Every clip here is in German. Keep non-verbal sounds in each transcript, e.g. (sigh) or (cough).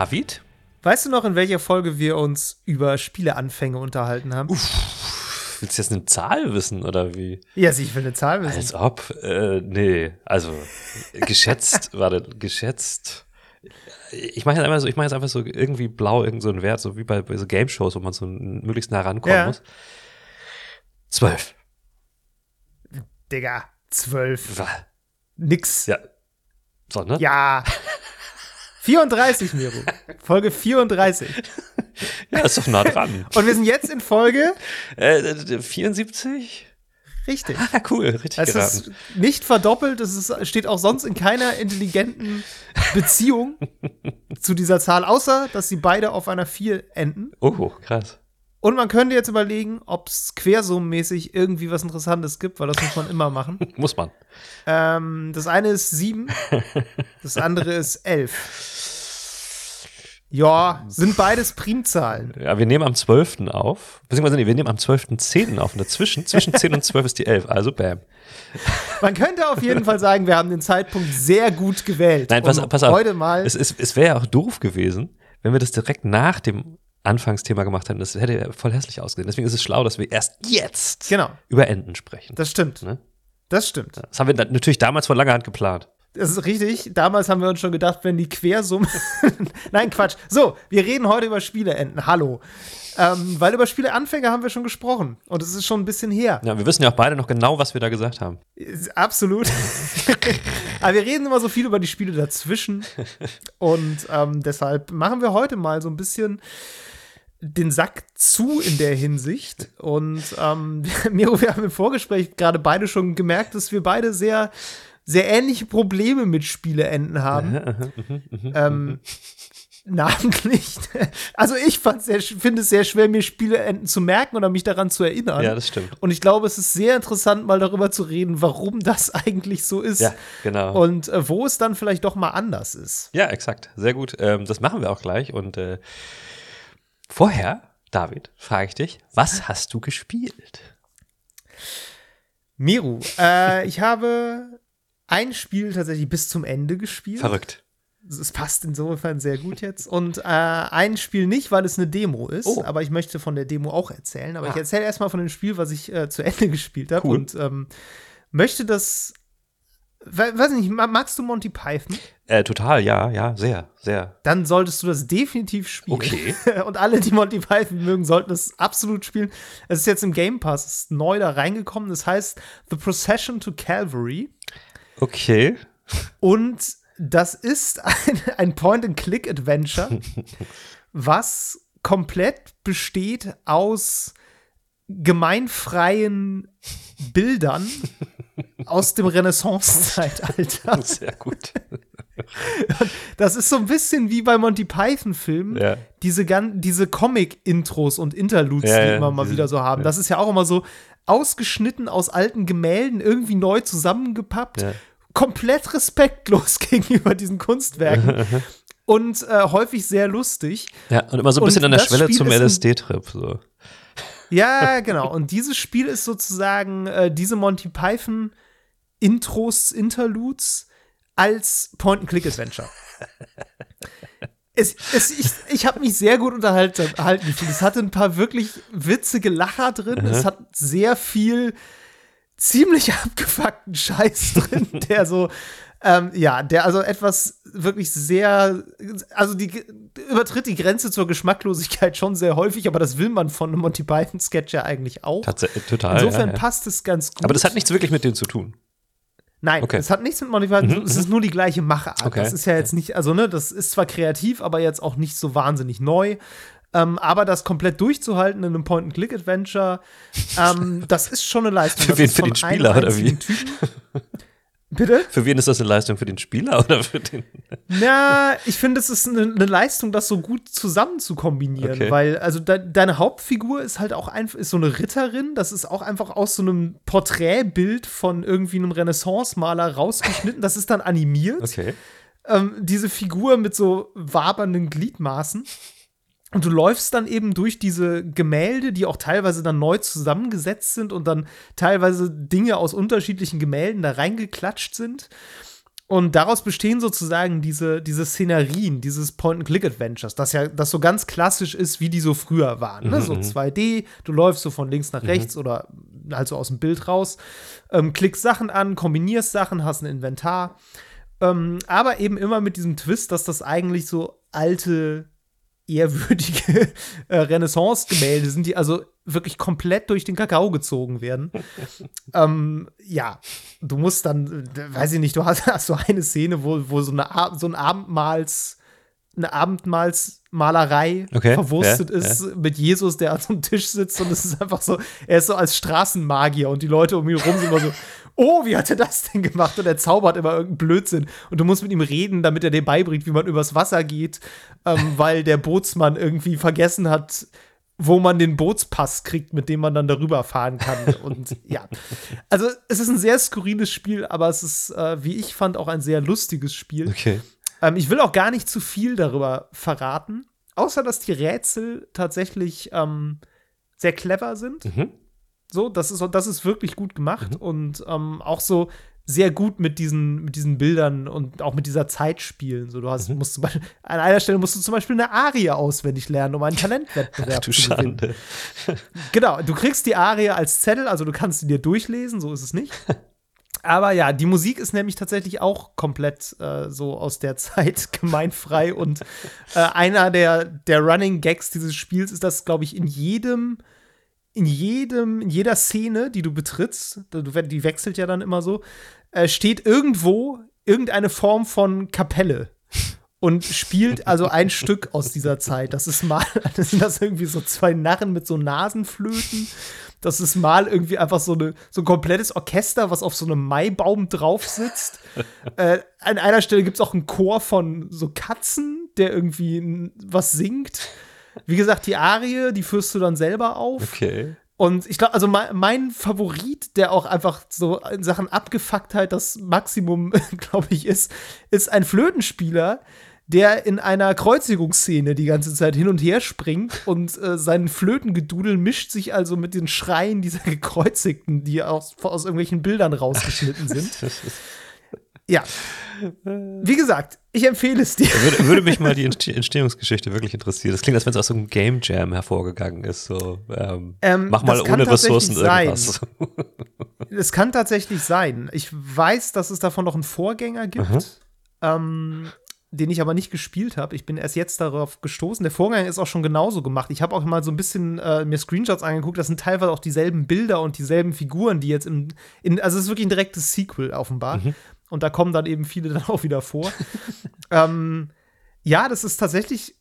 David? Weißt du noch, in welcher Folge wir uns über Spieleanfänge unterhalten haben? Uff, willst du jetzt eine Zahl wissen oder wie? Ja, ich will eine Zahl wissen. Als ob, äh, nee, also geschätzt, (laughs) warte, geschätzt. Ich mache jetzt einfach so, ich mache jetzt einfach so irgendwie blau irgend so einen Wert, so wie bei, bei so Game Shows, wo man so möglichst nah rankommen Ja. muss. Zwölf. Digga, zwölf. Nix. Ja. So, ne? Ja. (laughs) 34, Miro. Folge 34. (laughs) Ja, ist doch nah dran. Und wir sind jetzt in Folge. äh, äh, 74? Richtig. Ah, cool, richtig Es geraten. ist nicht verdoppelt, es ist, steht auch sonst in keiner intelligenten Beziehung zu dieser Zahl, außer dass sie beide auf einer 4 enden. Oh, krass. Und man könnte jetzt überlegen, ob es quersummenmäßig irgendwie was Interessantes gibt, weil das muss man immer machen. (laughs) Muss man. Ähm, das eine ist 7, das andere ist 11. Ja, sind beides Primzahlen. Ja, wir nehmen am 12. auf. Beziehungsweise, nee, wir nehmen am 12.10. auf. Und dazwischen, zwischen 10 und 12 ist die 11. Also, bam. Man könnte auf jeden Fall sagen, wir haben den Zeitpunkt sehr gut gewählt. Nein, pass, pass auf. Heute mal. Es, ist- es wäre ja auch doof gewesen, wenn wir das direkt nach dem Anfangsthema gemacht hätten. Das hätte ja voll hässlich ausgesehen. Deswegen ist es schlau, dass wir erst jetzt Genau, über Enden sprechen. das stimmt. Ne? Das stimmt. Das haben wir natürlich damals von langer Hand geplant. Das ist richtig. Damals haben wir uns schon gedacht, wenn die Quersumme. (laughs) Nein, Quatsch. So, wir reden heute über Spieleenden. Hallo. Ähm, weil über Spieleanfänger haben wir schon gesprochen. Und es ist schon ein bisschen her. Ja, wir wissen ja auch beide noch genau, was wir da gesagt haben. Absolut. (laughs) Aber wir reden immer so viel über die Spiele dazwischen. Und ähm, deshalb machen wir heute mal so ein bisschen den Sack zu in der Hinsicht. Und ähm, (laughs) Miro, wir haben im Vorgespräch gerade beide schon gemerkt, dass wir beide sehr, sehr ähnliche Probleme mit Spieleenden haben. ähm, namentlich. (laughs) Also ich finde es sehr schwer, mir Spieleenden zu merken oder mich daran zu erinnern. Ja, das stimmt. Und ich glaube, es ist sehr interessant, mal darüber zu reden, warum das (laughs) eigentlich so ist. Ja, genau. Und äh, wo es dann vielleicht doch mal anders ist. Ja, exakt. Sehr gut. Ähm, das machen wir auch gleich. Und äh, vorher, David, frage ich dich, was hast du gespielt? Miru, äh, ich habe ein Spiel tatsächlich bis zum Ende gespielt. Verrückt. Es passt insofern sehr gut jetzt. Und äh, ein Spiel nicht, weil es eine Demo ist, Oh. aber ich möchte von der Demo auch erzählen. Aber ich Ah. erzähle erstmal von dem Spiel, was ich äh, zu Ende (laughs) gespielt habe. Cool. Und ähm, möchte das. we- Weiß nicht, ma- magst du Monty Python? Äh, total, ja, ja, sehr, sehr. Dann solltest du das definitiv spielen. Okay. (laughs) Und alle, die Monty Python mögen, sollten es absolut spielen. Es ist jetzt im Game Pass, es ist neu da reingekommen. Das heißt The Procession to Calvary. Okay. Und das ist ein, ein Point-and-Click-Adventure, (laughs) was komplett besteht aus gemeinfreien Bildern aus dem Renaissance-Zeitalter. (laughs) Sehr gut. Das ist so ein bisschen wie bei Monty Python-Filmen. Ja. Diese, diese Comic-Intros und Interludes, Ja, die ja, immer mal diese- wieder so haben. Das ist ja auch immer so ausgeschnitten aus alten Gemälden, irgendwie neu zusammengepappt. Ja. Komplett respektlos (laughs) gegenüber diesen Kunstwerken. (laughs) und äh, häufig sehr lustig. Ja, und immer so ein Und bisschen an der Schwelle Spiel zum LSD-Trip. So. Ja, (laughs) genau. Und dieses Spiel ist sozusagen äh, diese Monty Python Intros, Interludes als Point-and-Click-Adventure. Es, es, ich ich habe mich sehr gut unterhalten. gefühlt. Es hatte ein paar wirklich witzige Lacher drin. Es hat sehr viel ziemlich (laughs) abgefuckten Scheiß drin, der so, ähm, ja, der also etwas wirklich sehr, also die übertritt die Grenze zur Geschmacklosigkeit schon sehr häufig, aber das will man von einem Monty Python Sketch ja eigentlich auch. Tatsächlich, total. Insofern ja, ja. passt es ganz gut. Aber das hat nichts wirklich mit denen zu tun. Nein, Okay. es hat nichts mit Monty Python, es ist nur die gleiche Machart. Okay. Das ist ja jetzt nicht, also ne, das ist zwar kreativ, aber jetzt auch nicht so wahnsinnig neu. Ähm, aber das komplett durchzuhalten in einem Point-and-Click-Adventure, ähm, das ist schon eine Leistung. (laughs) Für wen? Für den Spieler, oder wie? Typen. Bitte? Für wen ist das eine Leistung? Für den Spieler (laughs) oder für den? Na, ich finde, es ist eine, eine Leistung, das so gut zusammen zu kombinieren, Okay. weil also de deine Hauptfigur ist halt auch einfach ist so eine Ritterin, das ist auch einfach aus so einem Porträtbild von irgendwie einem Renaissance-Maler rausgeschnitten, das ist dann animiert. Okay. ähm, diese Figur mit so wabernden Gliedmaßen. Und du läufst dann eben durch diese Gemälde, die auch teilweise dann neu zusammengesetzt sind und dann teilweise Dinge aus unterschiedlichen Gemälden da reingeklatscht sind. Und daraus bestehen sozusagen diese, diese Szenerien, dieses Point-and-Click-Adventures, das ja, das so ganz klassisch ist, wie die so früher waren. Ne? So 2D, du läufst so von links nach rechts oder halt so aus dem Bild raus, ähm, klickst Sachen an, kombinierst Sachen, hast ein Inventar. Ähm, aber eben immer mit diesem Twist, dass das eigentlich so alte, ehrwürdige (laughs) äh, Renaissance-Gemälde sind, die also wirklich komplett durch den Kakao gezogen werden. (laughs) ähm, ja, du musst dann, äh, weiß ich nicht, du hast, (laughs) hast so eine Szene, wo, wo so, eine, so ein Abendmahls, eine Abendmahlsmalerei Okay, verwurstet ja, ist mit Jesus, der an so einem Tisch sitzt und es ist einfach so, er ist so als Straßenmagier und die Leute um ihn rum sind immer so, oh, wie hat er das denn gemacht? Und er zaubert immer irgendeinen Blödsinn. Und du musst mit ihm reden, damit er dir beibringt, wie man übers Wasser geht, ähm, (laughs) weil der Bootsmann irgendwie vergessen hat, wo man den Bootspass kriegt, mit dem man dann darüber fahren kann. Und (laughs) ja, also es ist ein sehr skurriles Spiel, aber es ist, äh, wie ich fand, auch ein sehr lustiges Spiel. Okay. Ähm, ich will auch gar nicht zu viel darüber verraten, außer dass die Rätsel tatsächlich ähm, sehr clever sind. Mhm. So, das ist, das ist wirklich gut gemacht und ähm, auch so sehr gut mit diesen, mit diesen Bildern und auch mit dieser Zeit spielen. So, du hast, musst zum Beispiel, an einer Stelle musst du zum Beispiel eine Arie auswendig lernen, um einen Talentwettbewerb Ach du zu gewinnen. Schande. (laughs) (laughs) Genau, du kriegst die Arie als Zettel, also du kannst sie dir durchlesen, so ist es nicht. Aber ja, die Musik ist nämlich tatsächlich auch komplett äh, so aus der Zeit (laughs) gemeinfrei und äh, einer der, der Running Gags dieses Spiels ist, dass, glaube ich, in jedem, in jedem, in jeder Szene, die du betrittst, die wechselt ja dann immer so, äh, steht irgendwo irgendeine Form von Kapelle und spielt also ein (laughs) Stück aus dieser Zeit. Das ist mal, (laughs) das sind das irgendwie so zwei Narren mit so Nasenflöten. Das ist mal irgendwie einfach so, eine, so ein komplettes Orchester, was auf so einem Maibaum drauf sitzt. äh, an einer Stelle gibt es auch einen Chor von so Katzen, der irgendwie was singt. Wie gesagt, die Arie, die führst du dann selber auf. Okay. Und ich glaube, also mein, mein Favorit, der auch einfach so in Sachen Abgefucktheit das Maximum, (laughs) glaube ich, ist, ist ein Flötenspieler, der in einer Kreuzigungsszene die ganze Zeit hin und her springt und äh, sein Flötengedudel mischt sich also mit den Schreien dieser Gekreuzigten, die aus, aus irgendwelchen Bildern rausgeschnitten (laughs) sind. Ja. Wie gesagt, ich empfehle es dir. Würde, würde mich mal die Entste- Entstehungsgeschichte wirklich interessieren. Das klingt, als wenn es aus so einem Game Jam hervorgegangen ist. So, ähm, Ähm, mach mal ohne Ressourcen sein. irgendwas. (laughs) Es kann tatsächlich sein. Ich weiß, dass es davon noch einen Vorgänger gibt, ähm, den ich aber nicht gespielt habe. Ich bin erst jetzt darauf gestoßen. Der Vorgänger ist auch schon genauso gemacht. Ich habe auch mal so ein bisschen äh, mir Screenshots angeguckt. Das sind teilweise auch dieselben Bilder und dieselben Figuren, die jetzt im. In, also es ist wirklich ein direktes Sequel offenbar. Und da kommen dann eben viele (laughs) dann auch wieder vor. ähm, ja, das ist tatsächlich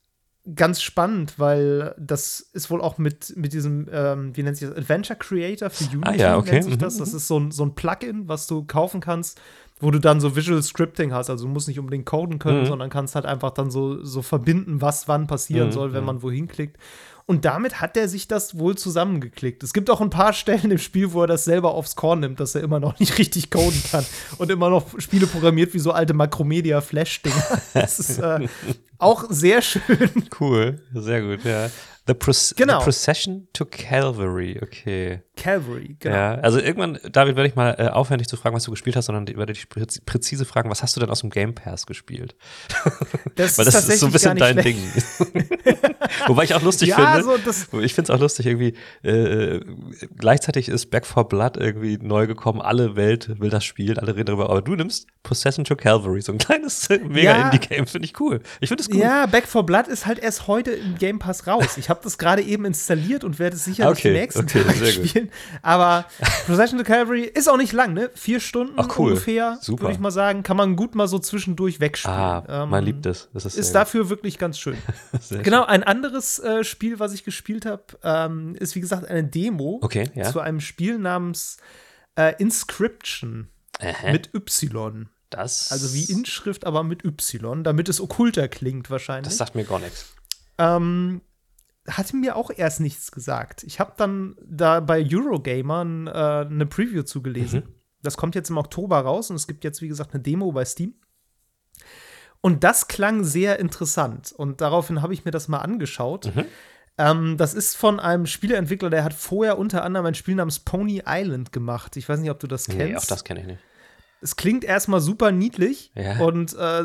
ganz spannend, weil das ist wohl auch mit, mit diesem, ähm, wie nennt sich das, Adventure Creator für Unity Ah ja, okay. nennt sich Mhm, das. Das ist so ein, so ein Plugin, was du kaufen kannst, wo du dann so Visual Scripting hast. Also du musst nicht unbedingt coden können, Mhm. sondern kannst halt einfach dann so, so verbinden, was wann passieren Mhm, soll, wenn mhm. man wohin klickt. Und damit hat er sich das wohl zusammengeklickt. Es gibt auch ein paar Stellen im Spiel, wo er das selber aufs Korn nimmt, dass er immer noch (laughs) nicht richtig coden kann und immer noch Spiele programmiert wie so alte Macromedia-Flash-Dinger. Das ist äh, (laughs) auch sehr schön. Cool, sehr gut, ja. The, Proce Genau. The Procession to Calvary, okay. Calvary, genau. Ja, also irgendwann, David, werde ich mal äh, aufhören, nicht zu fragen, was du gespielt hast, sondern werde dich präz präzise fragen, was hast du denn aus dem Game Pass gespielt? (laughs) Das Weil das ist so ein bisschen dein nicht Ding. (laughs) Wobei ich auch lustig Ja, finde. so ich finde es auch lustig, irgendwie, äh, gleichzeitig ist Back for Blood irgendwie neu gekommen, alle Welt will das spielen, alle reden darüber, aber du nimmst Possession to Calvary, so ein kleines (laughs) äh, Mega-Indie-Game, finde ich cool. Ich finde es gut. Ja, Back for Blood ist halt erst heute im Game Pass raus. Ich habe das gerade eben installiert und werde es sicher Okay, die nächsten okay, gut. spielen. Aber Procession to Calvary ist auch nicht lang, ne? Vier Stunden Ach, cool. ungefähr, würde ich mal sagen. Kann man gut mal so zwischendurch wegspielen. Ah, Ähm, man liebt es. Das ist, Ist sehr dafür wirklich ganz (laughs) schön. genau, ein anderes äh, Spiel, was ich gespielt habe, ähm, ist wie gesagt eine Demo Okay, ja. zu einem Spiel namens äh, Inscription Ähä. mit Y. das, Also wie Inschrift, aber mit Y, damit es okkulter klingt wahrscheinlich. Das sagt mir gar nichts. Ähm, hatte mir auch erst nichts gesagt. Ich habe dann da bei Eurogamer äh, eine Preview zugelesen. Mhm. Das kommt jetzt im Oktober raus und es gibt jetzt, wie gesagt, eine Demo bei Steam. Und das klang sehr interessant. Und daraufhin habe ich mir das mal angeschaut. Mhm. Ähm, das ist von einem Spieleentwickler, der hat vorher unter anderem ein Spiel namens Pony Island gemacht. Ich weiß nicht, ob du das kennst. Nee, auch das kenne ich nicht. es klingt erstmal super niedlich Ja. und äh,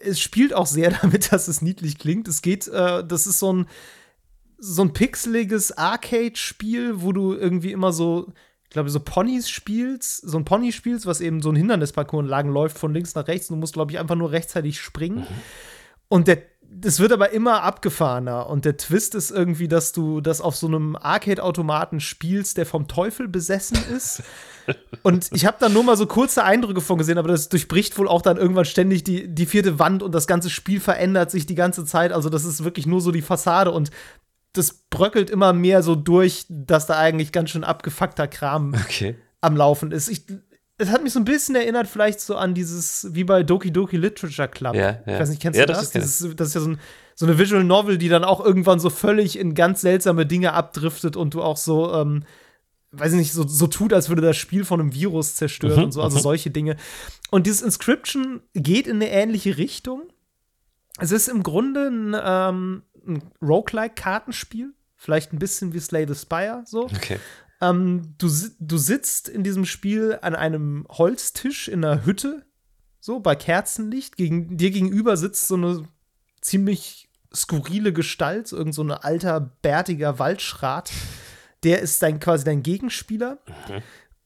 es spielt auch sehr (laughs) damit, dass es niedlich klingt. Es geht, äh, das ist so ein so ein pixeliges Arcade-Spiel, wo du irgendwie immer so, ich glaube, so Ponys spielst, so ein Pony spielst, was eben so ein Hindernisparcours entlang läuft von links nach rechts. Und du musst, glaube ich, einfach nur rechtzeitig springen. Und der, das wird aber immer abgefahrener. Und der Twist ist irgendwie, dass du das auf so einem Arcade-Automaten spielst, der vom Teufel besessen ist. (laughs) Und ich habe da nur mal so kurze Eindrücke von gesehen, aber das durchbricht wohl auch dann irgendwann ständig die, die vierte Wand und das ganze Spiel verändert sich die ganze Zeit. Also, das ist wirklich nur so die Fassade und das bröckelt immer mehr so durch, dass da eigentlich ganz schön abgefuckter Kram Okay. am Laufen ist. Ich, es hat mich so ein bisschen erinnert, vielleicht so an dieses, wie bei Doki Doki Literature Club. Ja, ja. Ich weiß nicht, kennst Ja, du das das? ist- ich. Dieses, das ist ja so, ein, so eine Visual Novel, die dann auch irgendwann so völlig in ganz seltsame Dinge abdriftet und du auch so, ähm, weiß ich nicht, so, so tut, als würde das Spiel von einem Virus zerstören Mhm, und so, also mhm. solche Dinge. Und dieses Inscription geht in eine ähnliche Richtung. Es ist im Grunde ein, ähm, ein Roguelike-Kartenspiel. Vielleicht ein bisschen wie Slay the Spire, so. Okay. Ähm, du, du sitzt in diesem Spiel an einem Holztisch in einer Hütte, so bei Kerzenlicht. Gegen, dir gegenüber sitzt so eine ziemlich skurrile Gestalt, so irgend so ein alter, bärtiger Waldschrat. Der ist dein, quasi dein Gegenspieler.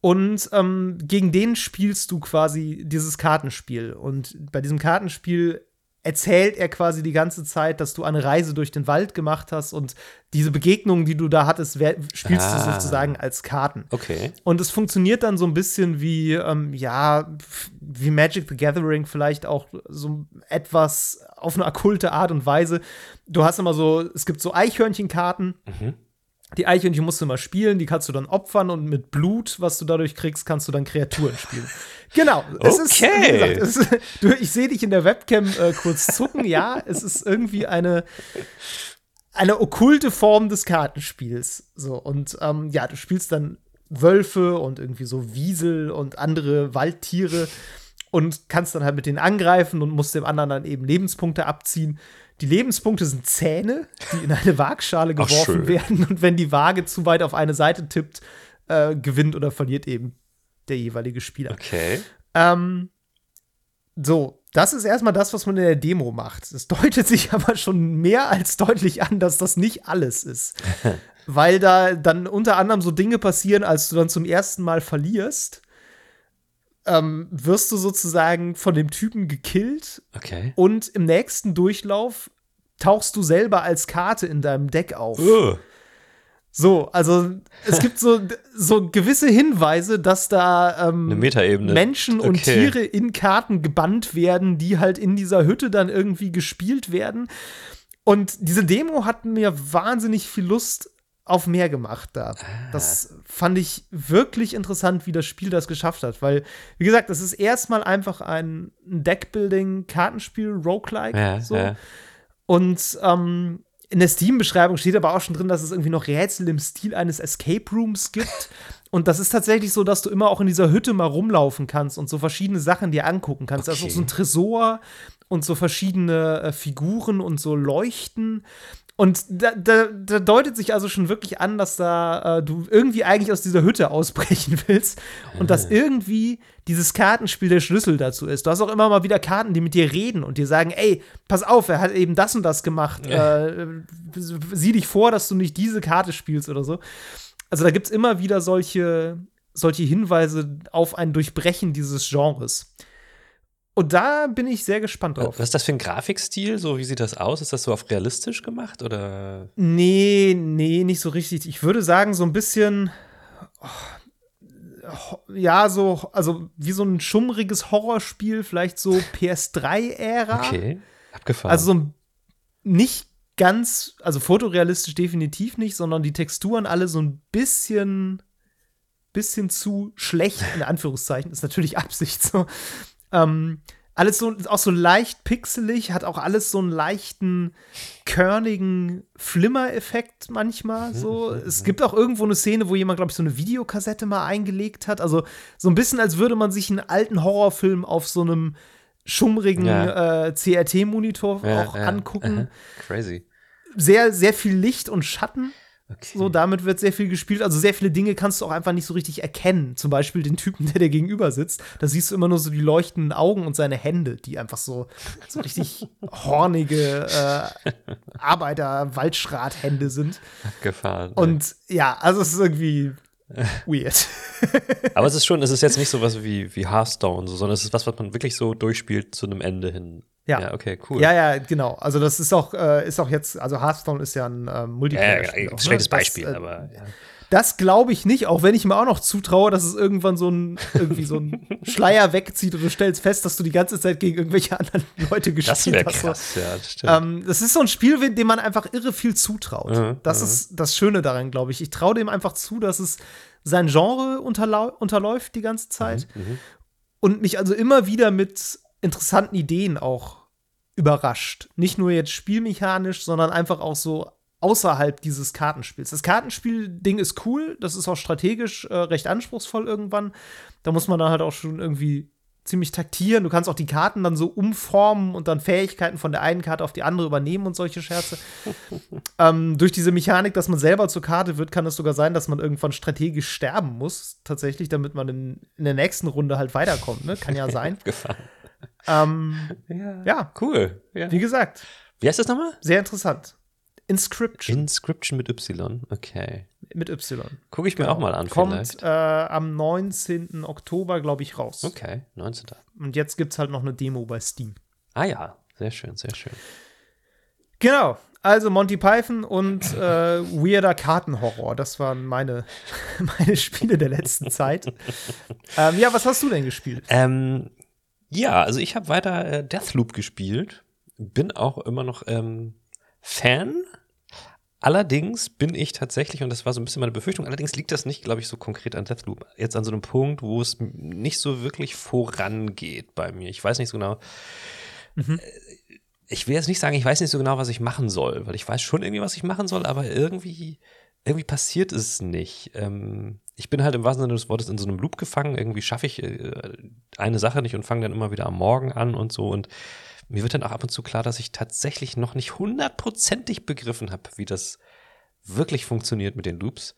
Und ähm, gegen den spielst du quasi dieses Kartenspiel. Und bei diesem Kartenspiel erzählt er quasi die ganze Zeit, dass du eine Reise durch den Wald gemacht hast und diese Begegnungen, die du da hattest, spielst Ah. du sozusagen als Karten. Okay. Und es funktioniert dann so ein bisschen wie, ähm, ja, wie Magic the Gathering, vielleicht auch so etwas auf eine okkulte Art und Weise. Du hast immer so, es gibt so Eichhörnchenkarten. Mhm. Die Eichhörnchen musst du immer spielen, die kannst du dann opfern und mit Blut, was du dadurch kriegst, kannst du dann Kreaturen spielen. (laughs) Genau. Es ist, Okay. wie gesagt, es ist, (laughs) ich sehe dich in der Webcam äh, kurz zucken. Ja, es ist irgendwie eine, eine okkulte Form des Kartenspiels. So, und ähm, ja, du spielst dann Wölfe und irgendwie so Wiesel und andere Waldtiere und kannst dann halt mit denen angreifen und musst dem anderen dann eben Lebenspunkte abziehen. Die Lebenspunkte sind Zähne, die in eine Waagschale geworfen werden. Und wenn die Waage zu weit auf eine Seite tippt, äh, gewinnt oder verliert eben der jeweilige Spieler. Okay. Ähm, so, das ist erstmal das, was man in der Demo macht. Es deutet (laughs) sich aber schon mehr als deutlich an, dass das nicht alles ist. (laughs) Weil da dann unter anderem so Dinge passieren, als du dann zum ersten Mal verlierst, ähm, wirst du sozusagen von dem Typen gekillt Okay. und im nächsten Durchlauf tauchst du selber als Karte in deinem Deck auf. Uh. So, also es gibt so, so gewisse Hinweise, dass da ähm. Menschen und Okay. Tiere in Karten gebannt werden, die halt in dieser Hütte dann irgendwie gespielt werden. Und diese Demo hat mir wahnsinnig viel Lust auf mehr gemacht da. Das fand ich wirklich interessant, wie das Spiel das geschafft hat, weil, wie gesagt, das ist erstmal einfach ein Deckbuilding-Kartenspiel, Roguelike. Ja, so. ja. Und ähm, in der Steam-Beschreibung steht aber auch schon drin, dass es irgendwie noch Rätsel im Stil eines Escape Rooms gibt. (laughs) Und das ist tatsächlich so, dass du immer auch in dieser Hütte mal rumlaufen kannst und so verschiedene Sachen dir angucken kannst. Ist auch so ein Tresor und so verschiedene äh, Figuren und so Leuchten. Und da, da, da deutet sich also schon wirklich an, dass da äh, du irgendwie eigentlich aus dieser Hütte ausbrechen (laughs) willst und dass irgendwie dieses Kartenspiel der Schlüssel dazu ist. Du hast auch immer mal wieder Karten, die mit dir reden und dir sagen, ey, pass auf, er hat eben das und das gemacht. Äh, sieh dich vor, dass du nicht diese Karte spielst oder so. Also da gibt es immer wieder solche, solche Hinweise auf ein Durchbrechen dieses Genres. Und da bin ich sehr gespannt drauf. Was ist das für ein Grafikstil? So, wie sieht das aus? Ist das so auf realistisch gemacht oder? Nee, nee, nicht so richtig. Ich würde sagen, so ein bisschen. oh, Ja, so, also wie so ein schummriges Horrorspiel, vielleicht so (laughs) PS3-Ära. Okay. Abgefahren. Also so ein nicht ganz, also fotorealistisch definitiv nicht, sondern die Texturen alle so ein bisschen, bisschen zu schlecht, in Anführungszeichen. Ist natürlich Absicht so. Ähm, alles so, auch so leicht pixelig, hat auch alles so einen leichten, körnigen Flimmer-Effekt manchmal so. Es gibt auch irgendwo eine Szene, wo jemand, glaube ich, so eine Videokassette mal eingelegt hat. Also so ein bisschen, als würde man sich einen alten Horrorfilm auf so einem schummrigen Ja. äh, CRT-Monitor Ja, auch ja, angucken. Crazy. Sehr, sehr viel Licht und Schatten. Okay. So, damit wird sehr viel gespielt. Also sehr viele Dinge kannst du auch einfach nicht so richtig erkennen. Zum Beispiel den Typen, der dir gegenüber sitzt. Da siehst du immer nur so die leuchtenden Augen und seine Hände, die einfach so, so richtig (laughs) hornige äh, Arbeiter-Waldschrat-Hände sind. Gefahren. Und ja, also es ist irgendwie (laughs) weird. Aber es ist schon, es ist jetzt nicht so was wie, wie Hearthstone, so, sondern es ist was, was man wirklich so durchspielt zu einem Ende hin. Ja. ja, okay, cool. Ja, ja, genau. Also das ist auch, äh, ist auch jetzt, also Hearthstone ist ja ein ähm, Multiplayer. Ja, ja, schlechtes ne? Beispiel, das, äh, aber ja. Das glaube ich nicht, auch wenn ich mir auch noch zutraue, dass es irgendwann so ein, irgendwie so ein (laughs) Schleier wegzieht und du stellst fest, dass du die ganze Zeit gegen irgendwelche anderen (laughs) Leute gespielt das hast. Krass, ja, das stimmt. Ähm, das ist so ein Spiel, dem man einfach irre viel zutraut. Mhm, das mhm. ist das Schöne daran, glaube ich. Ich traue dem einfach zu, dass es sein Genre unterläuft die ganze Zeit mhm, mhm, und mich also immer wieder mit interessanten Ideen auch überrascht. Nicht nur jetzt spielmechanisch, sondern einfach auch so außerhalb dieses Kartenspiels. Das Kartenspiel-Ding ist cool, das ist auch strategisch äh, recht anspruchsvoll irgendwann. Da muss man dann halt auch schon irgendwie ziemlich taktieren. Du kannst auch die Karten dann so umformen und dann Fähigkeiten von der einen Karte auf die andere übernehmen und solche Scherze. (laughs) ähm, durch diese Mechanik, dass man selber zur Karte wird, kann es sogar sein, dass man irgendwann strategisch sterben muss, tatsächlich, damit man in, in der nächsten Runde halt weiterkommt. Ne? Kann ja (laughs) sein. Ähm, ja, ja, cool. Ja. Wie gesagt. Wie heißt das nochmal? Sehr interessant. Inscription. Inscription mit Y, okay. Mit Y. Gucke ich mir genau. auch mal an, Kommt vielleicht. Äh, am 19. Oktober, glaube ich, raus. Okay, 19. Und jetzt gibt es halt noch eine Demo bei Steam. Ah ja, sehr schön, sehr schön. Genau, also Monty Python und äh, weirder Kartenhorror. Das waren meine, (laughs) meine Spiele der letzten Zeit. (laughs) ähm, ja, was hast du denn gespielt? Ähm, ja, also ich habe weiter äh, Deathloop gespielt. Bin auch immer noch ähm, Fan. Allerdings bin ich tatsächlich, und das war so ein bisschen meine Befürchtung, allerdings liegt das nicht, glaube ich, so konkret an Deathloop. Jetzt an so einem Punkt, wo es nicht so wirklich vorangeht bei mir. Ich weiß nicht so genau. Mhm. Ich will jetzt nicht sagen, ich weiß nicht so genau, was ich machen soll, weil ich weiß schon irgendwie, was ich machen soll, aber irgendwie, irgendwie passiert es nicht. Ähm, ich bin halt im wahrsten Sinne des Wortes in so einem Loop gefangen. Irgendwie schaffe ich äh, eine Sache nicht und fange dann immer wieder am Morgen an und so. Und mir wird dann auch ab und zu klar, dass ich tatsächlich noch nicht hundertprozentig begriffen habe, wie das wirklich funktioniert mit den Loops.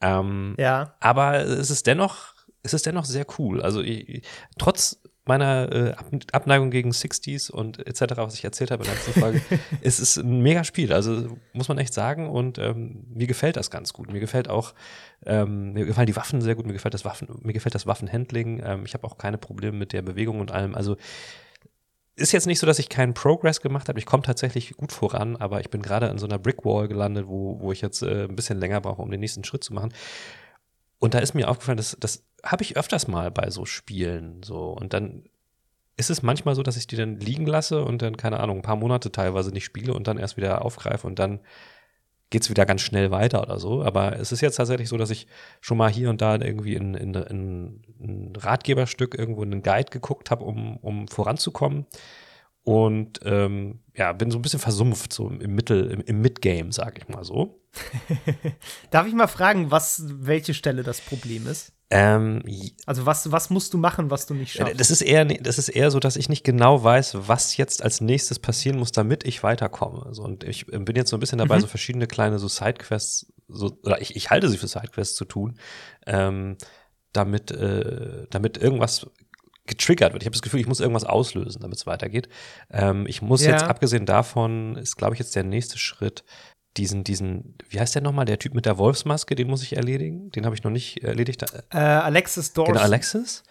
Ähm, ja. Aber es ist dennoch, es ist dennoch sehr cool. Also ich, trotz meiner äh, Abneigung gegen 60s und etc., was ich erzählt habe in der letzten Folge, (laughs) es ist ein mega Spiel. Also muss man echt sagen. Und ähm, mir gefällt das ganz gut. Mir gefällt auch, ähm, mir gefallen die Waffen sehr gut, mir gefällt das Waffen, mir gefällt das Waffenhandling. Ähm, ich habe auch keine Probleme mit der Bewegung und allem. Also ist jetzt nicht so, dass ich keinen Progress gemacht habe. Ich komme tatsächlich gut voran, aber ich bin gerade in so einer Brickwall gelandet, wo, wo ich jetzt äh, ein bisschen länger brauche, um den nächsten Schritt zu machen. Und da ist mir aufgefallen, dass das habe ich öfters mal bei so Spielen so und dann ist es manchmal so, dass ich die dann liegen lasse und dann keine Ahnung ein paar Monate teilweise nicht spiele und dann erst wieder aufgreife und dann geht es wieder ganz schnell weiter oder so. Aber es ist jetzt tatsächlich so, dass ich schon mal hier und da irgendwie in, in, in ein Ratgeberstück irgendwo in einen Guide geguckt habe, um, um voranzukommen. Und ähm, ja, bin so ein bisschen versumpft, so im Mittel, im, im Midgame, sag ich mal so. (laughs) Darf ich mal fragen, was, welche Stelle das Problem ist? Ähm, also was, was musst du machen, was du nicht schaffst? Das ist, eher, das ist eher so, dass ich nicht genau weiß, was jetzt als nächstes passieren muss, damit ich weiterkomme. Also, und ich bin jetzt so ein bisschen dabei, mhm. so verschiedene kleine so Sidequests, so, oder ich, ich halte sie für Sidequests zu tun, ähm, damit, äh, damit irgendwas getriggert wird. Ich habe das Gefühl, ich muss irgendwas auslösen, damit es weitergeht. Ähm, ich muss ja. jetzt, abgesehen davon, ist, glaube ich, jetzt der nächste Schritt, diesen, diesen, wie heißt der nochmal, der Typ mit der Wolfsmaske, den muss ich erledigen. Den habe ich noch nicht erledigt. Äh, Alexis Dawson. Genau, Alexis.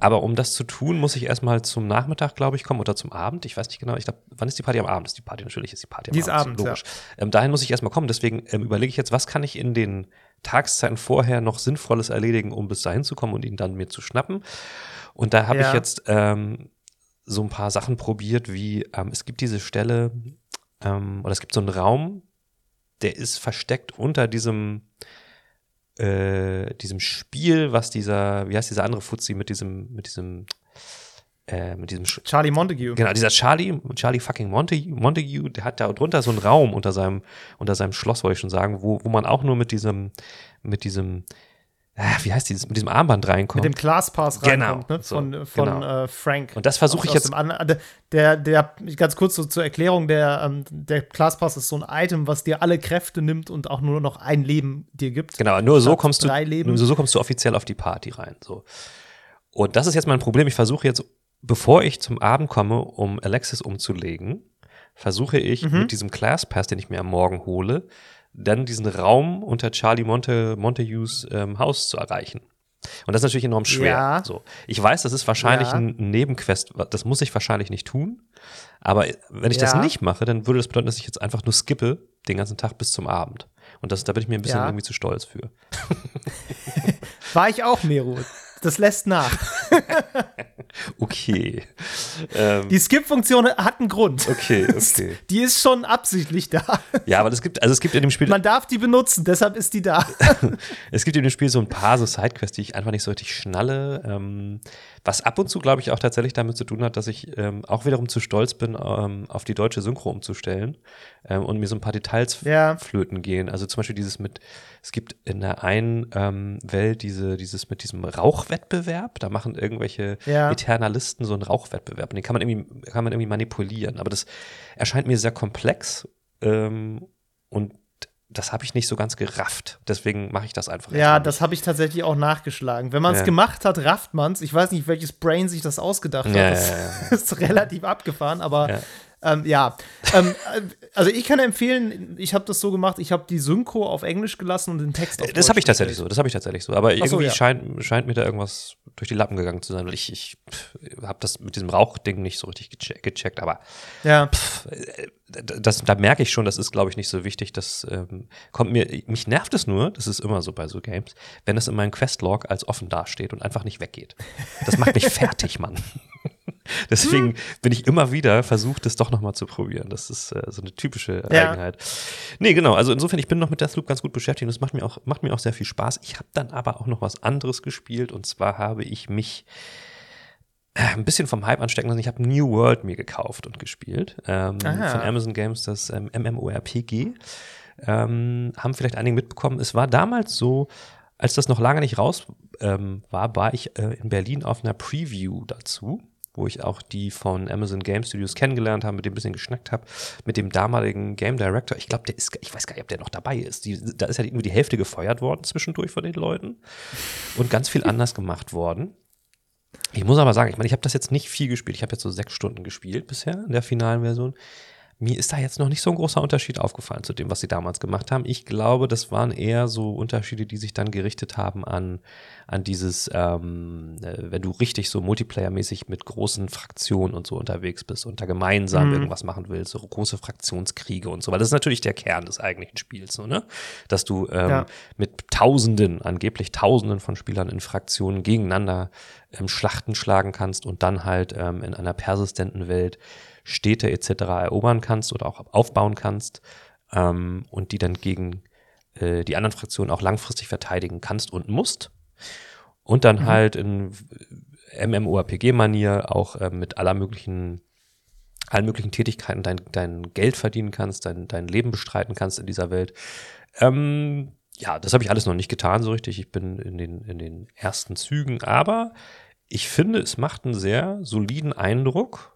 Aber um das zu tun, muss ich erstmal zum Nachmittag, glaube ich, kommen oder zum Abend. Ich weiß nicht genau. Ich glaube, wann ist die Party am Abend? Ist die Party natürlich ist die Party am Dies Abend. Logisch. Ja. Ähm, dahin muss ich erstmal kommen. Deswegen ähm, überlege ich jetzt, was kann ich in den Tagszeiten vorher noch Sinnvolles erledigen, um bis dahin zu kommen und ihn dann mir zu schnappen. Und da habe ja. ich jetzt ähm, so ein paar Sachen probiert, wie ähm, es gibt diese Stelle ähm, oder es gibt so einen Raum, der ist versteckt unter diesem äh, diesem Spiel, was dieser, wie heißt dieser andere Fuzzi mit diesem, mit diesem, äh, mit diesem Charlie Montague. Genau, dieser Charlie, Charlie fucking Montague, Montague, der hat da drunter so einen Raum unter seinem, unter seinem Schloss, wollte ich schon sagen, wo, wo man auch nur mit diesem, mit diesem wie heißt die, mit diesem Armband reinkommt. Mit dem Classpass Genau, reinkommt, ne? so, Von, von genau. äh, Frank. Und das versuche ich jetzt- Der, der, ganz kurz so zur Erklärung, der, ähm, der Classpass ist so ein Item, was dir alle Kräfte nimmt und auch nur noch ein Leben dir gibt. Genau, nur so kommst du, Leben. nur so kommst du offiziell auf die Party rein. So. Und das ist jetzt mein Problem. Ich versuche jetzt, bevor ich zum Abend komme, um Alexis umzulegen, versuche ich Mhm. mit diesem Class Pass, den ich mir am Morgen hole, dann diesen Raum unter Charlie Monte, Montagues ähm, Haus zu erreichen. Und das ist natürlich enorm schwer. Ja. So. Ich weiß, das ist wahrscheinlich Ja. ein Nebenquest, das muss ich wahrscheinlich nicht tun. Aber wenn ich das Ja. nicht mache, dann würde das bedeuten, dass ich jetzt einfach nur skippe den ganzen Tag bis zum Abend. Und das, da bin ich mir ein bisschen irgendwie zu stolz für. (laughs) War ich auch, Mero. Das lässt nach. (laughs) Okay. ähm, Die Skip-Funktion hat einen Grund. okay, (laughs) okay. Die ist schon absichtlich da. Ja, aber es gibt, also es gibt in dem Spiel, Man darf die benutzen, deshalb ist die da. (laughs) es gibt in dem Spiel so ein paar so Sidequests, die ich einfach nicht so richtig schnalle. Ähm, was ab und zu, glaube ich, auch tatsächlich damit zu tun hat, dass ich ähm, auch wiederum zu stolz bin, ähm, auf die deutsche Synchro umzustellen ähm, und mir so ein paar Details Ja. flöten gehen. Also zum Beispiel dieses mit, es gibt in der einen Welt diese, dieses mit diesem Rauchwettbewerb, da machen irgendwelche Ja. Eternalisten so einen Rauchwettbewerb und den kann man irgendwie, kann man irgendwie manipulieren. Aber das erscheint mir sehr komplex ähm, und das habe ich nicht so ganz gerafft. Deswegen mache ich das einfach Ja, das habe ich tatsächlich auch nachgeschlagen. Wenn man es Ja. gemacht hat, rafft man es. Ich weiß nicht, welches Brain sich das ausgedacht hat. Ja, das ja, (laughs) ist relativ abgefahren, aber. Ähm, ja. ähm, äh, also ich kann empfehlen, ich habe das so gemacht, ich habe die Synchro auf Englisch gelassen und den Text auf. Das habe ich tatsächlich so. Das habe ich tatsächlich so. Aber so, irgendwie ja. scheint, scheint mir da irgendwas durch die Lappen gegangen zu sein. Weil ich, ich habe das mit diesem Rauchding nicht so richtig geche gecheckt. Aber Ja, das, da merke ich schon, das ist, glaube ich, nicht so wichtig. Das ähm, kommt mir, mich nervt es nur, das ist immer so bei so Games, wenn es in meinem Questlog als offen dasteht und einfach nicht weggeht. Das macht mich (laughs) fertig, Mann. (laughs) Deswegen bin ich immer wieder versucht, es doch noch mal zu probieren. Das ist äh, so eine typische Ja. Eigenheit. Nee, genau. Also insofern, ich bin noch mit Deathloop ganz gut beschäftigt und es macht mir auch, macht mir auch sehr viel Spaß. Ich habe dann aber auch noch was anderes gespielt und zwar habe ich mich äh, ein bisschen vom Hype anstecken lassen. Ich habe New World mir gekauft und gespielt. Ähm, von Amazon Games, das ähm, MMORPG. Ähm, haben vielleicht einige mitbekommen. Es war damals so, als das noch lange nicht raus ähm, war, war ich äh, in Berlin auf einer Preview dazu, wo ich auch die von Amazon Game Studios kennengelernt habe, mit dem ein bisschen geschnackt habe, mit dem damaligen Game Director. Ich glaube, der ist, ich weiß gar nicht, ob der noch dabei ist. Die, da ist ja irgendwie die Hälfte gefeuert worden zwischendurch von den Leuten und ganz viel anders gemacht worden. Ich muss aber sagen, ich meine, ich habe das jetzt nicht viel gespielt. Ich habe jetzt so sechs Stunden gespielt bisher in der finalen Version. Mir ist da jetzt noch nicht so ein großer Unterschied aufgefallen zu dem, was sie damals gemacht haben. Ich glaube, das waren eher so Unterschiede, die sich dann gerichtet haben an, an dieses, ähm, äh, wenn du richtig so Multiplayer-mäßig mit großen Fraktionen und so unterwegs bist und da gemeinsam Mhm. irgendwas machen willst, so große Fraktionskriege und so, weil das ist natürlich der Kern des eigentlichen Spiels, so, ne? Dass du ähm, Ja. mit Tausenden, angeblich Tausenden von Spielern in Fraktionen gegeneinander ähm, Schlachten schlagen kannst und dann halt ähm, in einer persistenten Welt Städte etc. erobern kannst oder auch aufbauen kannst ähm, und die dann gegen äh, die anderen Fraktionen auch langfristig verteidigen kannst und musst. Und dann halt in MMORPG-Manier auch äh, mit aller möglichen allen möglichen Tätigkeiten dein, dein Geld verdienen kannst, dein, dein Leben bestreiten kannst in dieser Welt. Ähm, ja, das habe ich alles noch nicht getan so richtig. Ich bin in den, in den ersten Zügen, aber ich finde, es macht einen sehr soliden Eindruck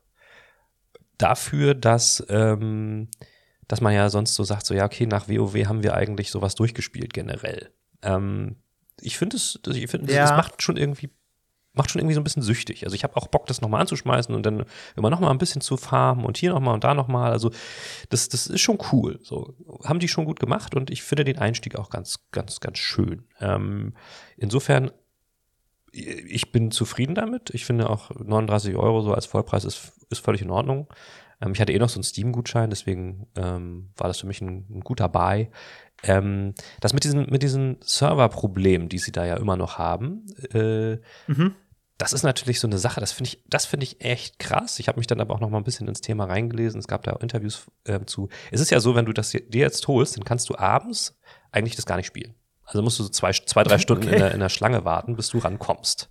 dafür, dass, ähm, dass man ja sonst so sagt, so ja, okay, nach WoW haben wir eigentlich sowas durchgespielt generell. Ähm, ich finde es, ich finde, Ja. es macht schon irgendwie macht schon irgendwie so ein bisschen süchtig. Also ich habe auch Bock, das nochmal anzuschmeißen und dann immer nochmal ein bisschen zu farmen und hier nochmal und da nochmal. Also das, das ist schon cool. So haben die schon gut gemacht und ich finde den Einstieg auch ganz, ganz, ganz schön. Ähm, insofern, ich bin zufrieden damit. Ich finde auch 39 Euro so als Vollpreis ist, ist völlig in Ordnung. Ähm, ich hatte eh noch so einen Steam-Gutschein, deswegen ähm, war das für mich ein, ein guter Buy. Ähm, das mit diesen, mit diesen Serverproblemen, die sie da ja immer noch haben, äh, Mhm. das ist natürlich so eine Sache, das finde ich, das finde ich echt krass. Ich habe mich dann aber auch noch mal ein bisschen ins Thema reingelesen. Es gab da Interviews ähm, zu. Es ist ja so, wenn du das dir jetzt holst, dann kannst du abends eigentlich das gar nicht spielen. Also musst du so zwei, zwei drei (laughs) Stunden in, Okay. der, in der Schlange warten, bis du rankommst.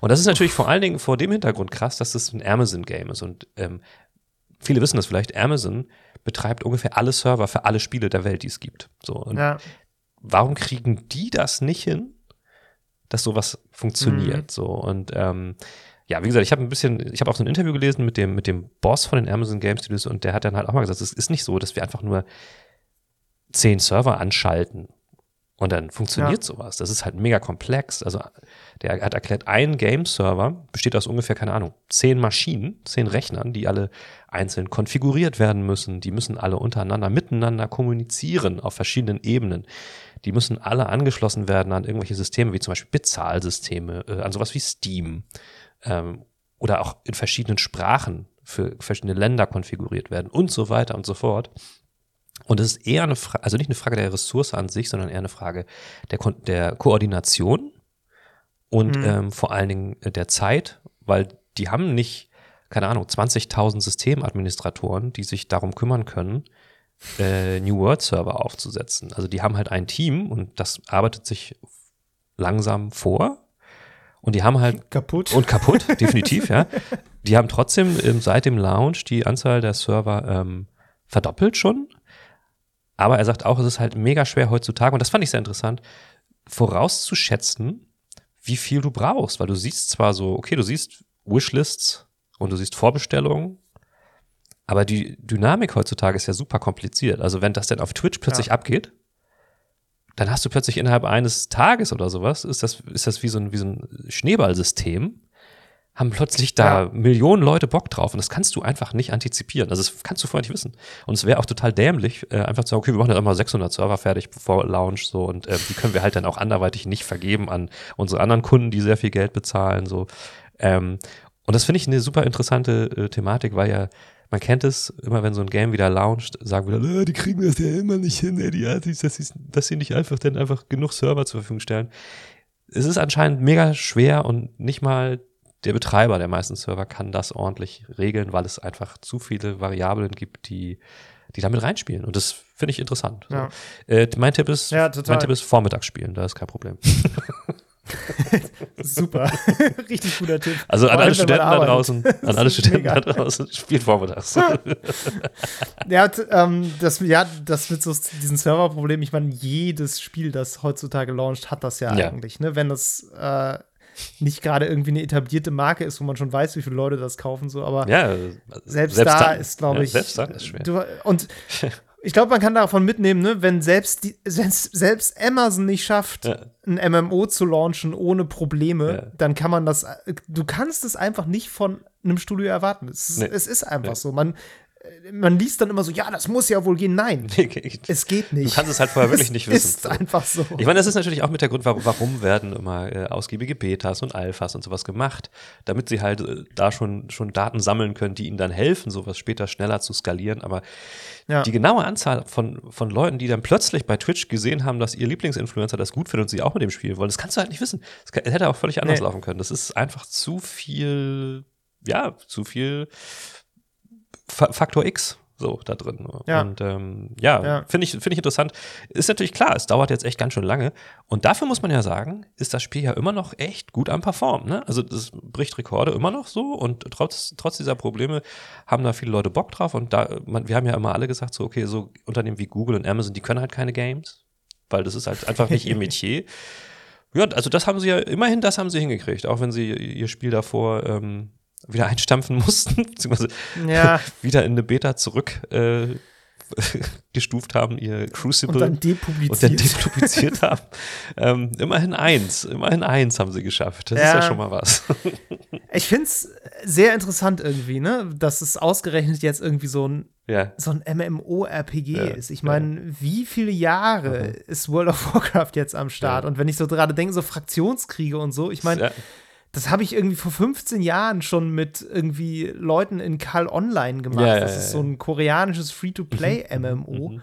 Und das ist natürlich vor allen Dingen vor dem Hintergrund krass, dass das ein Amazon-Game ist. Und ähm, viele wissen das vielleicht, Amazon betreibt ungefähr alle Server für alle Spiele der Welt, die es gibt. So, Ja. warum kriegen die das nicht hin, dass sowas funktioniert. Mhm. So und ähm, ja, wie gesagt, ich habe ein bisschen, ich habe auch so ein Interview gelesen mit dem, mit dem Boss von den Amazon Game Studios und der hat dann halt auch mal gesagt, es ist nicht so, dass wir einfach nur zehn Server anschalten und dann funktioniert ja. sowas. Das ist halt mega komplex. Also der hat erklärt, ein Game-Server besteht aus ungefähr, keine Ahnung, zehn Maschinen, zehn Rechnern, die alle einzeln konfiguriert werden müssen. Die müssen alle untereinander, miteinander kommunizieren auf verschiedenen Ebenen. Die müssen alle angeschlossen werden an irgendwelche Systeme, wie zum Beispiel Bezahlsysteme, äh, an sowas wie Steam ähm, oder auch in verschiedenen Sprachen für verschiedene Länder konfiguriert werden und so weiter und so fort. Und es ist eher eine Frage, also nicht eine Frage der Ressource an sich, sondern eher eine Frage der, Ko der Koordination und mhm. ähm, vor allen Dingen der Zeit, weil die haben nicht, keine Ahnung, 20.000 Systemadministratoren, die sich darum kümmern können, äh, New World Server aufzusetzen. Also die haben halt ein Team und das arbeitet sich langsam vor und die haben halt. Kaputt. Und kaputt, (laughs) definitiv, ja. Die haben trotzdem ähm, seit dem Launch die Anzahl der Server ähm, verdoppelt schon. Aber er sagt auch, es ist halt mega schwer heutzutage, und das fand ich sehr interessant, vorauszuschätzen, wie viel du brauchst. Weil du siehst zwar so, okay, du siehst Wishlists und du siehst Vorbestellungen, aber die Dynamik heutzutage ist ja super kompliziert. Also wenn das denn auf Twitch plötzlich ja. abgeht, dann hast du plötzlich innerhalb eines Tages oder sowas, ist das, ist das wie so ein, wie so ein Schneeballsystem, haben plötzlich da ja. Millionen Leute Bock drauf und das kannst du einfach nicht antizipieren. Also das kannst du vorher nicht wissen. Und es wäre auch total dämlich, äh, einfach zu sagen, okay, wir machen jetzt einmal 600 Server fertig vor Launch so und äh, die können wir halt dann auch anderweitig nicht vergeben an unsere anderen Kunden, die sehr viel Geld bezahlen so. Ähm, und das finde ich eine super interessante äh, Thematik, weil ja man kennt es, immer wenn so ein Game wieder launcht, sagen wir dann, äh, die kriegen das ja immer nicht hin, ey, die Artis, dass, dass sie nicht einfach dann einfach genug Server zur Verfügung stellen. Es ist anscheinend mega schwer und nicht mal der Betreiber der meisten Server kann das ordentlich regeln, weil es einfach zu viele Variablen gibt, die, die damit reinspielen. Und das finde ich interessant. Ja. So. Äh, mein Tipp ist, ja, mein Tipp ist Vormittags spielen, da ist kein Problem. (laughs) Super. (laughs) Richtig guter Tipp. Also an alle Studenten da draußen, an alle (laughs) Studenten da draußen, spielt vormittags. ja, ähm, das, ja, das mit so diesen Serverproblemen, ich meine, jedes Spiel, das heutzutage launcht, hat das ja, ja. eigentlich. Ne? Wenn das äh, nicht gerade irgendwie eine etablierte Marke ist, wo man schon weiß, wie viele Leute das kaufen, so, aber ja, selbst, selbst, da dann, ist, glaube ich. Ja, selbst da ist schwer. Du, und ich glaube, man kann davon mitnehmen, ne, wenn selbst, die, selbst, selbst Amazon nicht schafft, ja. ein MMO zu launchen ohne Probleme, ja. dann kann man das, du kannst es einfach nicht von einem Studio erwarten. Es, nee. es ist einfach nee. so. Man, man liest dann immer so, ja, das muss ja wohl gehen. Nein, (laughs) es geht nicht. Du kannst es halt vorher wirklich nicht (laughs) wissen. Ist einfach so. Ich meine, das ist natürlich auch mit der Grund, warum, warum werden immer äh, ausgiebige Betas und Alphas und sowas gemacht, damit sie halt äh, da schon, schon Daten sammeln können, die ihnen dann helfen, sowas später schneller zu skalieren. Aber ja. die genaue Anzahl von, von Leuten, die dann plötzlich bei Twitch gesehen haben, dass ihr Lieblingsinfluencer das gut findet und sie auch mit dem spielen wollen, das kannst du halt nicht wissen. Es hätte auch völlig anders nee. laufen können. Das ist einfach zu viel, ja, zu viel Faktor X so da drin. Ja. Und ähm, ja, ja. finde ich, finde ich interessant. Ist natürlich klar, es dauert jetzt echt ganz schön lange. Und dafür muss man ja sagen, ist das Spiel ja immer noch echt gut am Performen. Ne? Also das bricht Rekorde immer noch so und trotz, trotz dieser Probleme haben da viele Leute Bock drauf. Und da, man, wir haben ja immer alle gesagt, so, okay, so Unternehmen wie Google und Amazon, die können halt keine Games, weil das ist halt einfach nicht ihr (laughs) Metier. Ja, also das haben sie ja, immerhin das haben sie hingekriegt, auch wenn sie ihr Spiel davor ähm, wieder einstampfen mussten, (laughs) beziehungsweise ja. (laughs) wieder in eine Beta zurück äh, (laughs) gestuft haben, ihr Crucible und dann depubliziert, und dann depubliziert haben. Ähm, immerhin eins, immerhin eins haben sie geschafft. Das ja. ist ja schon mal was. ich finde es sehr interessant irgendwie, ne, dass es ausgerechnet jetzt irgendwie so ein ja. so ein MMO-RPG ja. ist. Ich meine, wie viele Jahre mhm. ist World of Warcraft jetzt am Start? Und wenn ich so gerade denke, so Fraktionskriege und so, ich meine, das habe ich irgendwie vor 15 Jahren schon mit irgendwie Leuten in Kal Online gemacht. Ja, das ist so ein koreanisches Free-to-Play-MMO. Mhm. mhm.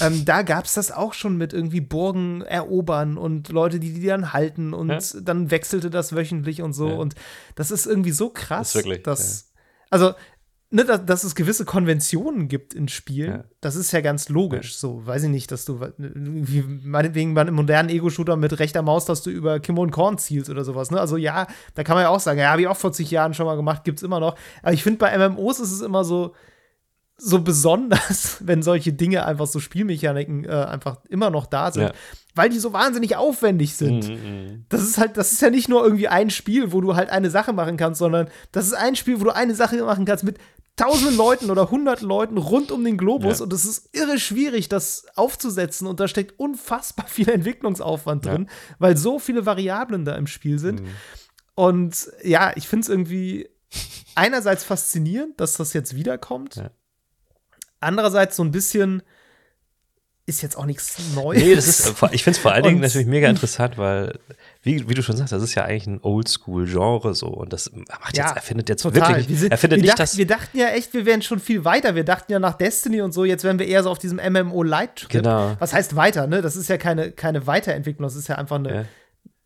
Ähm, da gab es das auch schon mit irgendwie Burgen erobern und Leute, die die dann halten und ja. dann wechselte das wöchentlich und so. Ja. Und das ist irgendwie so krass, das wirklich, dass. Also, ne, dass, dass, es gewisse Konventionen gibt in Spielen, ja. das ist ja ganz logisch. Ja. So, weiß ich nicht, dass du, wie meinetwegen bei einem modernen Ego-Shooter mit rechter Maus, dass du über Kim und Korn zielst oder sowas. Ne? Also ja, da kann man ja auch sagen, ja, habe ich auch vor zig Jahren schon mal gemacht, gibt's immer noch. Aber ich finde, bei MMOs ist es immer so, so besonders, (laughs) wenn solche Dinge einfach so Spielmechaniken äh, einfach immer noch da sind, ja. weil die so wahnsinnig aufwendig sind. Mm -hmm. Das ist halt, das ist ja nicht nur irgendwie ein Spiel, wo du halt eine Sache machen kannst, sondern das ist ein Spiel, wo du eine Sache machen kannst mit tausenden Leuten oder hunderten Leuten rund um den Globus ja. und es ist irre schwierig, das aufzusetzen und da steckt unfassbar viel Entwicklungsaufwand drin, ja. weil so viele Variablen da im Spiel sind. Mhm. Und ja, ich finde es irgendwie einerseits faszinierend, dass das jetzt wiederkommt. Ja. Andererseits so ein bisschen ist jetzt auch nichts Neues. Nee, das ist, ich finde es vor allen Dingen natürlich mega interessant, weil, wie, wie du schon sagst, das ist ja eigentlich ein Oldschool-Genre so und das macht jetzt, ja, er findet jetzt total. wirklich, wir sind, er findet wir nicht dachten, das. Wir dachten ja echt, wir wären schon viel weiter. Wir dachten ja nach Destiny und so, jetzt wären wir eher so auf diesem MMO-Light-Trip. Genau. Was heißt weiter, ne? Das ist ja keine, keine Weiterentwicklung, das ist ja einfach eine, ja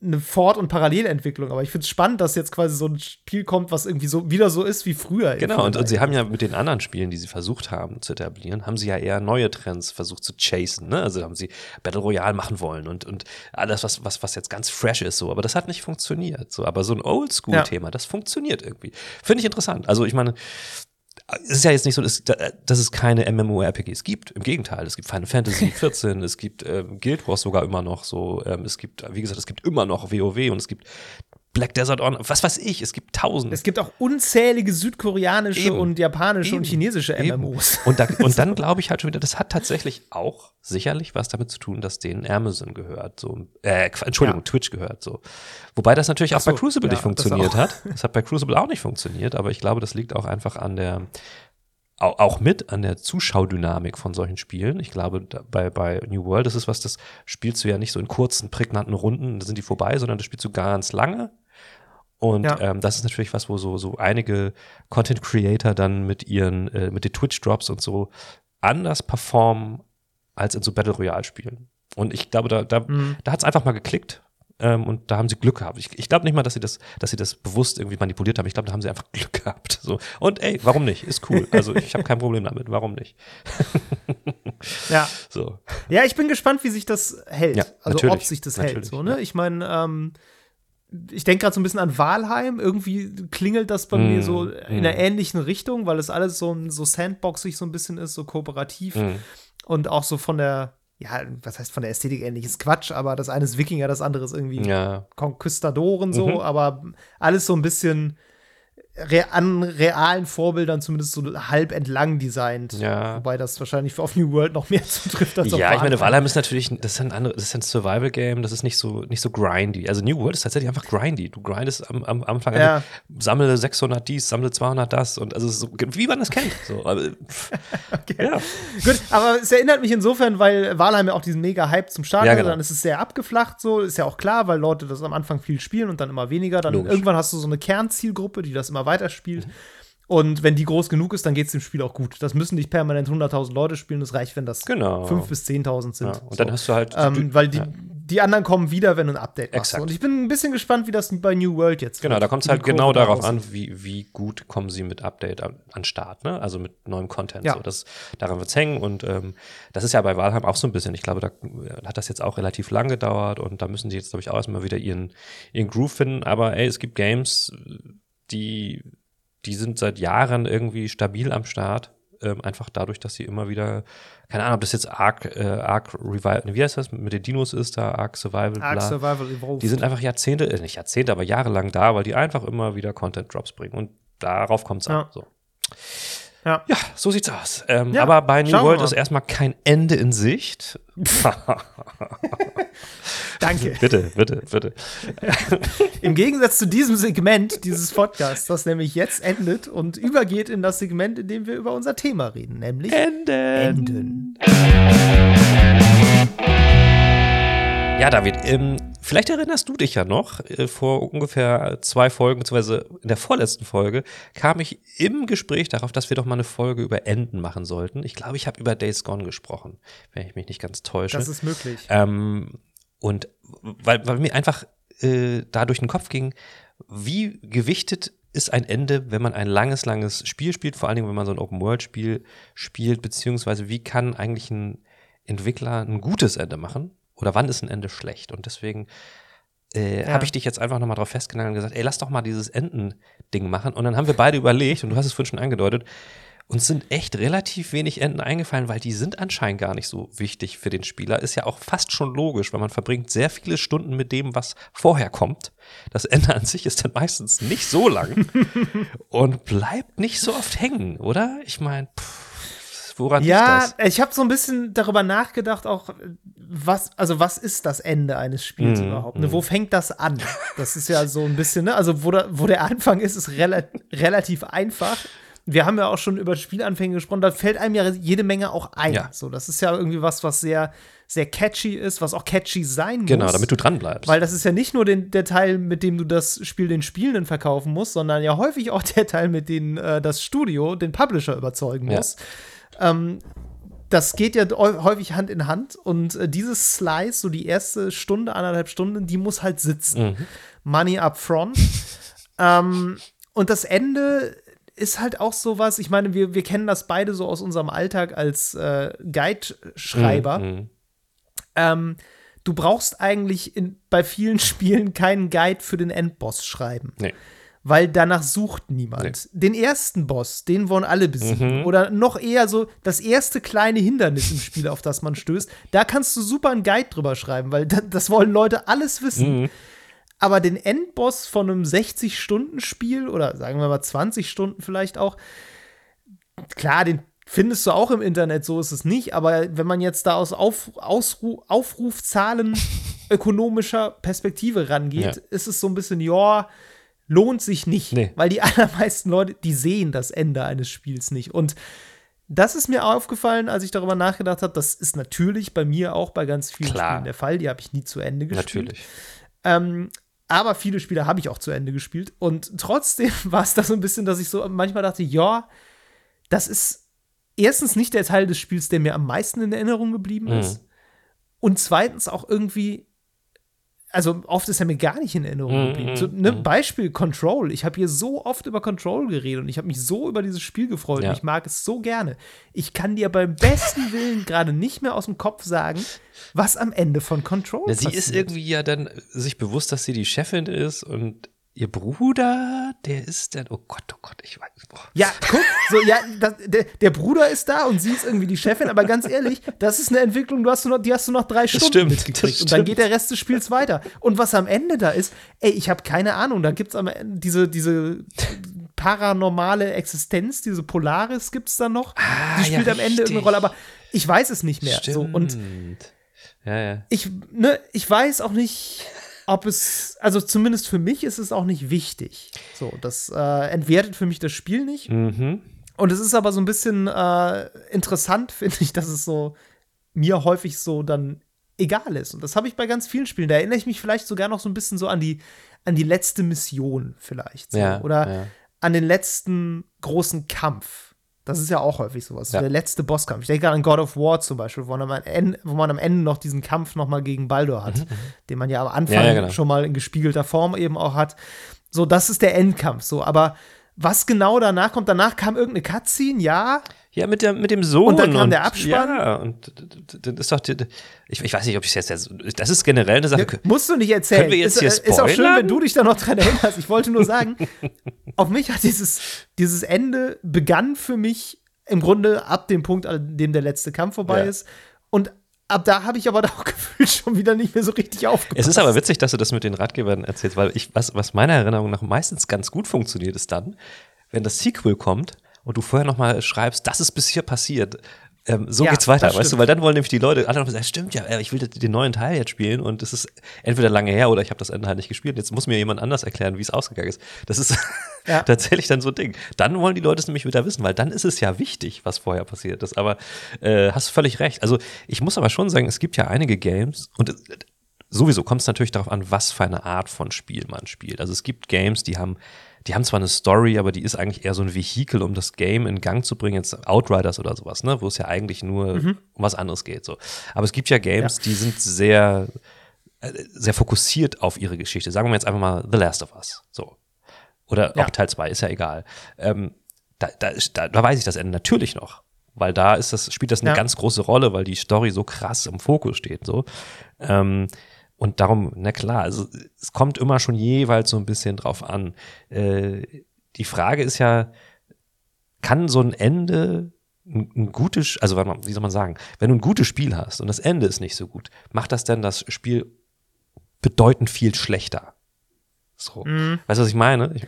eine Fort- und Parallelentwicklung. Aber ich finde es spannend, dass jetzt quasi so ein Spiel kommt, was irgendwie so wieder so ist wie früher. Genau, und, und, sie haben ja mit den anderen Spielen, die sie versucht haben zu etablieren, haben sie ja eher neue Trends versucht zu chasen. Ne? Also haben sie Battle Royale machen wollen und, und alles, was, was, was jetzt ganz fresh ist, so. Aber das hat nicht funktioniert. So. Aber so ein Oldschool-Thema, ja. das funktioniert irgendwie. Finde ich interessant. Also ich meine, es ist ja jetzt nicht so, dass, dass es keine MMORPGs gibt. Im Gegenteil, es gibt Final Fantasy (laughs) 14, es gibt ähm, Guild Wars sogar immer noch so. Ähm, es gibt, wie gesagt, es gibt immer noch WoW und es gibt Black Desert On, was weiß ich, es gibt tausend. Es gibt auch unzählige südkoreanische Eben. und japanische Eben. und chinesische MMOs. Und, da, und dann (laughs) glaube ich halt schon wieder, das hat tatsächlich auch sicherlich was damit zu tun, dass denen Amazon gehört, so, äh, Entschuldigung, ja. Twitch gehört, so. Wobei das natürlich auch so, bei Crucible ja, nicht funktioniert das hat. Das hat bei Crucible auch nicht funktioniert, aber ich glaube, das liegt auch einfach an der, auch mit an der Zuschaudynamik von solchen Spielen. Ich glaube, bei, bei New World das ist was, das spielst du ja nicht so in kurzen, prägnanten Runden, da sind die vorbei, sondern das spielst du ganz lange und ja. ähm, das ist natürlich was, wo so, so einige Content Creator dann mit ihren, äh, mit den Twitch-Drops und so anders performen als in so Battle Royale-Spielen. Und ich glaube, da, da, mhm. da hat es einfach mal geklickt. Ähm, und da haben sie Glück gehabt. Ich, ich glaube nicht mal, dass sie das, dass sie das bewusst irgendwie manipuliert haben. Ich glaube, da haben sie einfach Glück gehabt. So. Und ey, warum nicht? Ist cool. Also ich habe kein Problem damit. Warum nicht? (laughs) ja. So. Ja, ich bin gespannt, wie sich das hält. Ja, also ob sich das hält. So, ne? Ja. Ich meine, ähm, ich denke gerade so ein bisschen an Walheim. Irgendwie klingelt das bei mm, mir so in mm. einer ähnlichen Richtung, weil es alles so, so sandboxig so ein bisschen ist, so kooperativ. Mm. Und auch so von der, ja, was heißt von der Ästhetik ähnliches Quatsch, aber das eine ist Wikinger, das andere ist irgendwie ja. Conquistadoren so, mhm. aber alles so ein bisschen re an realen Vorbildern zumindest so halb entlang designt. Ja. Wobei das wahrscheinlich auf New World noch mehr (laughs) zutrifft als auf Ja, ich meine, Valheim ist natürlich, das ist ein andere, das ist ein Survival-Game, das ist nicht so, nicht so grindy. Also New World ist tatsächlich einfach grindy. Du grindest am, am Anfang, ja. also, sammle 600 dies, sammle 200 das und also so, wie man das kennt. So, aber, (laughs) okay. Ja. Gut, aber es erinnert mich insofern, weil Valheim ja auch diesen mega Hype zum Start ja, hatte, genau. dann ist es sehr abgeflacht, so, ist ja auch klar, weil Leute das am Anfang viel spielen und dann immer weniger. Dann Logisch. irgendwann hast du so eine Kernzielgruppe, die das immer weiterspielt. Mhm. Und wenn die groß genug ist, dann geht es dem Spiel auch gut. Das müssen nicht permanent 100.000 Leute spielen. Das reicht, wenn das genau. 5.000 bis 10.000 sind. Ja, und so. dann hast du halt. Ähm, weil die, ja. die anderen kommen wieder, wenn du ein Update machst. Exakt. Und ich bin ein bisschen gespannt, wie das bei New World jetzt Genau, wird. da kommt es halt genau darauf an, wie, wie gut kommen sie mit Update an, an Start, ne? Also mit neuem Content. Ja. So, das, daran wird es hängen. Und ähm, das ist ja bei Valheim auch so ein bisschen. Ich glaube, da hat das jetzt auch relativ lang gedauert und da müssen sie jetzt, glaube ich, auch erstmal wieder ihren, ihren Groove finden. Aber ey, es gibt Games, die die sind seit Jahren irgendwie stabil am Start. Ähm, einfach dadurch, dass sie immer wieder, keine Ahnung, ob das jetzt Ark, äh, Ark Revival, wie heißt das, mit den Dinos ist da, Ark Survival, Ark bla. Survival Evolved. Die sind einfach Jahrzehnte, äh, nicht Jahrzehnte, aber jahrelang da, weil die einfach immer wieder Content-Drops bringen. Und darauf kommt es ja. an. So. Ja. ja, so sieht's aus. Ähm, ja, aber bei New World ist erstmal kein Ende in Sicht. (laughs) Danke. bitte, bitte, bitte. Im Gegensatz zu diesem Segment dieses Podcasts, das nämlich jetzt endet und übergeht in das Segment, in dem wir über unser Thema reden, nämlich Enden. Enden. Ja, David, ähm, vielleicht erinnerst du dich ja noch, äh, vor ungefähr zwei Folgen, beziehungsweise in der vorletzten Folge, kam ich im Gespräch darauf, dass wir doch mal eine Folge über Enden machen sollten. Ich glaube, ich habe über Days Gone gesprochen, wenn ich mich nicht ganz täusche. Das ist möglich. Ähm, und weil, weil mir einfach äh, da durch den Kopf ging, wie gewichtet ist ein Ende, wenn man ein langes, langes Spiel spielt, vor allen Dingen, wenn man so ein Open-World-Spiel spielt, beziehungsweise wie kann eigentlich ein Entwickler ein gutes Ende machen? Oder wann ist ein Ende schlecht? Und deswegen äh, ja. habe ich dich jetzt einfach nochmal drauf festgenagelt und gesagt, ey, lass doch mal dieses Enden-Ding machen. Und dann haben wir beide überlegt, und du hast es vorhin schon angedeutet, uns sind echt relativ wenig Enden eingefallen, weil die sind anscheinend gar nicht so wichtig für den Spieler. Ist ja auch fast schon logisch, weil man verbringt sehr viele Stunden mit dem, was vorher kommt. Das Ende an sich ist dann meistens nicht so lang (laughs) und bleibt nicht so oft hängen, oder? Ich meine, woran ja, liegt das? ich habe so ein bisschen darüber nachgedacht, auch was, also was ist das Ende eines Spiels Mm, überhaupt? Ne? mm. Wo fängt das an? Das ist ja so ein bisschen, ne? Also wo, da, wo der Anfang ist, ist rela relativ einfach. Wir haben ja auch schon über Spielanfänge gesprochen, da fällt einem ja jede Menge auch ein. Ja. So, das ist ja irgendwie was, was sehr, sehr catchy ist, was auch catchy sein Genau, muss. damit du dran bleibst. Weil das ist ja nicht nur den, der Teil, mit dem du das Spiel den Spielenden verkaufen musst, sondern ja häufig auch der Teil, mit dem äh, das Studio den Publisher überzeugen Ja. Ähm, das geht ja häu- häufig Hand in Hand und äh, dieses Slice, so die erste Stunde, anderthalb Stunden, die muss halt sitzen. Mhm. Money up front. (laughs) ähm, und das Ende ist halt auch sowas, ich meine, wir, wir kennen das beide so aus unserem Alltag als äh, Guide-Schreiber. Mhm. Ähm, du brauchst eigentlich in, bei vielen (laughs) Spielen keinen Guide für den Endboss schreiben. Nee. Weil danach sucht niemand. Den ersten Boss, den wollen alle besiegen. Mhm. Oder noch eher so das erste kleine Hindernis im Spiel, auf das man stößt. Da kannst du super einen Guide drüber schreiben, weil da, das wollen Leute alles wissen. Mhm. Aber den Endboss von einem 60-Stunden-Spiel oder sagen wir mal 20 Stunden vielleicht auch, klar, den findest du auch im Internet, so ist es nicht. Aber wenn man jetzt da aus Auf, Ausru Aufrufzahlen ökonomischer Perspektive rangeht, Ja. ist es so ein bisschen, ja, lohnt sich nicht. Nee. Weil die (laughs) allermeisten Leute, die sehen das Ende eines Spiels nicht. Und das ist mir aufgefallen, als ich darüber nachgedacht habe. Das ist natürlich bei mir auch bei ganz vielen Klar. Spielen der Fall. Die habe ich nie zu Ende gespielt. Natürlich. Ähm, aber viele Spiele habe ich auch zu Ende gespielt. Und trotzdem (laughs) war es da so ein bisschen, dass ich so manchmal dachte, ja, das ist erstens nicht der Teil des Spiels, der mir am meisten in Erinnerung geblieben Mhm. ist. Und zweitens auch irgendwie, also oft ist er mir gar nicht in Erinnerung Mhm, geblieben. So, mhm, ne, mhm. Beispiel Control. Ich habe hier so oft über Control geredet und ich habe mich so über dieses Spiel gefreut Ja. und ich mag es so gerne. Ich kann dir beim besten Willen (laughs) gerade nicht mehr aus dem Kopf sagen, was am Ende von Control Ja, sie ist passiert. irgendwie ja dann sich bewusst, dass sie die Chefin ist und ihr Bruder, der ist dann, oh Gott, oh Gott, ich weiß. Boah. Ja, guck, so, ja, das, der, der Bruder ist da und sie ist irgendwie die Chefin, aber ganz ehrlich, das ist eine Entwicklung, du hast noch, die hast du noch drei Stunden stimmt, mitgekriegt und dann stimmt. geht der Rest des Spiels weiter. Und was am Ende da ist, ey, ich habe keine Ahnung, da gibt's am Ende diese, diese paranormale Existenz, diese Polaris gibt's da noch, Ah, die spielt ja, am Ende irgendeine Rolle, aber ich weiß es nicht mehr. So, und Stimmt. ja, ja. ich, ne, ich weiß auch nicht, ob es, also zumindest für mich ist es auch nicht wichtig. So, das äh, entwertet für mich das Spiel nicht. Mhm. Und es ist aber so ein bisschen äh, interessant, (laughs) finde ich, dass es so mir häufig so dann egal ist. Und das habe ich bei ganz vielen Spielen. Da erinnere ich mich vielleicht sogar noch so ein bisschen so an die, an die letzte Mission vielleicht. So. Ja, Oder ja. an den letzten großen Kampf. Das ist ja auch häufig sowas. Ja. Der letzte Bosskampf. Ich denke an God of War zum Beispiel, wo man am Ende, man am Ende noch diesen Kampf noch mal gegen Baldur hat, den man ja am Anfang Mhm, Ja, ja, genau. schon mal in gespiegelter Form eben auch hat. So, das ist der Endkampf. So, aber was genau danach kommt, danach kam irgendeine Cutscene, ja, Ja, mit, der, mit dem Sohn. Und dann kam der Abspann. Ja, und d- d- dann ist doch, ich, ich weiß nicht, ob ich es jetzt, das ist generell eine Sache. Musst du nicht erzählen. Können wir jetzt ist, hier ist auch schön, spoilern? wenn du dich da noch dran erinnerst. Ich wollte nur sagen, (laughs) auf mich hat dieses, dieses Ende begann für mich im Grunde ab dem Punkt, an dem der letzte Kampf vorbei Ja. ist. Und ab da habe ich aber auch (laughs) gefühlt schon wieder nicht mehr so richtig aufgepasst. Es ist aber witzig, dass du das mit den Ratgebern erzählst, weil ich, was, was meiner Erinnerung nach meistens ganz gut funktioniert, ist dann, wenn das Sequel kommt und du vorher noch mal schreibst, das ist bis hier passiert. Ähm, so Ja, geht's weiter, weißt du, stimmt. weil dann wollen nämlich die Leute alle noch sagen, stimmt ja, äh, ich will den neuen Teil jetzt spielen und es ist entweder lange her oder ich habe das Ende halt nicht gespielt. Jetzt muss mir jemand anders erklären, wie es ausgegangen ist. Das ist (laughs) Ja. tatsächlich dann so ein Ding. Dann wollen die Leute es nämlich wieder wissen, weil dann ist es ja wichtig, was vorher passiert ist. Aber äh, hast völlig recht. Also ich muss aber schon sagen, es gibt ja einige Games und äh, sowieso kommt es natürlich darauf an, was für eine Art von Spiel man spielt. Also es gibt Games, die haben, die haben zwar eine Story, aber die ist eigentlich eher so ein Vehikel, um das Game in Gang zu bringen, jetzt Outriders oder sowas, ne, wo es ja eigentlich nur um was anderes geht. So. Aber es gibt ja Games, Ja. die sind sehr, äh, sehr fokussiert auf ihre Geschichte. Sagen wir jetzt einfach mal The Last of Us. So. Oder Ja. auch Teil 2, ist ja egal. Ähm, da, da, da, da weiß ich das Ende natürlich noch. Weil da ist das, spielt das eine Ja. ganz große Rolle, weil die Story so krass im Fokus steht. So. Ähm, und darum, na klar, also es kommt immer schon jeweils so ein bisschen drauf an. Äh, die Frage ist ja, kann so ein Ende ein, ein gutes, also wie soll man sagen, wenn du ein gutes Spiel hast und das Ende ist nicht so gut, macht das denn das Spiel bedeutend viel schlechter? So. Mhm. Weißt du, was ich meine? Ich,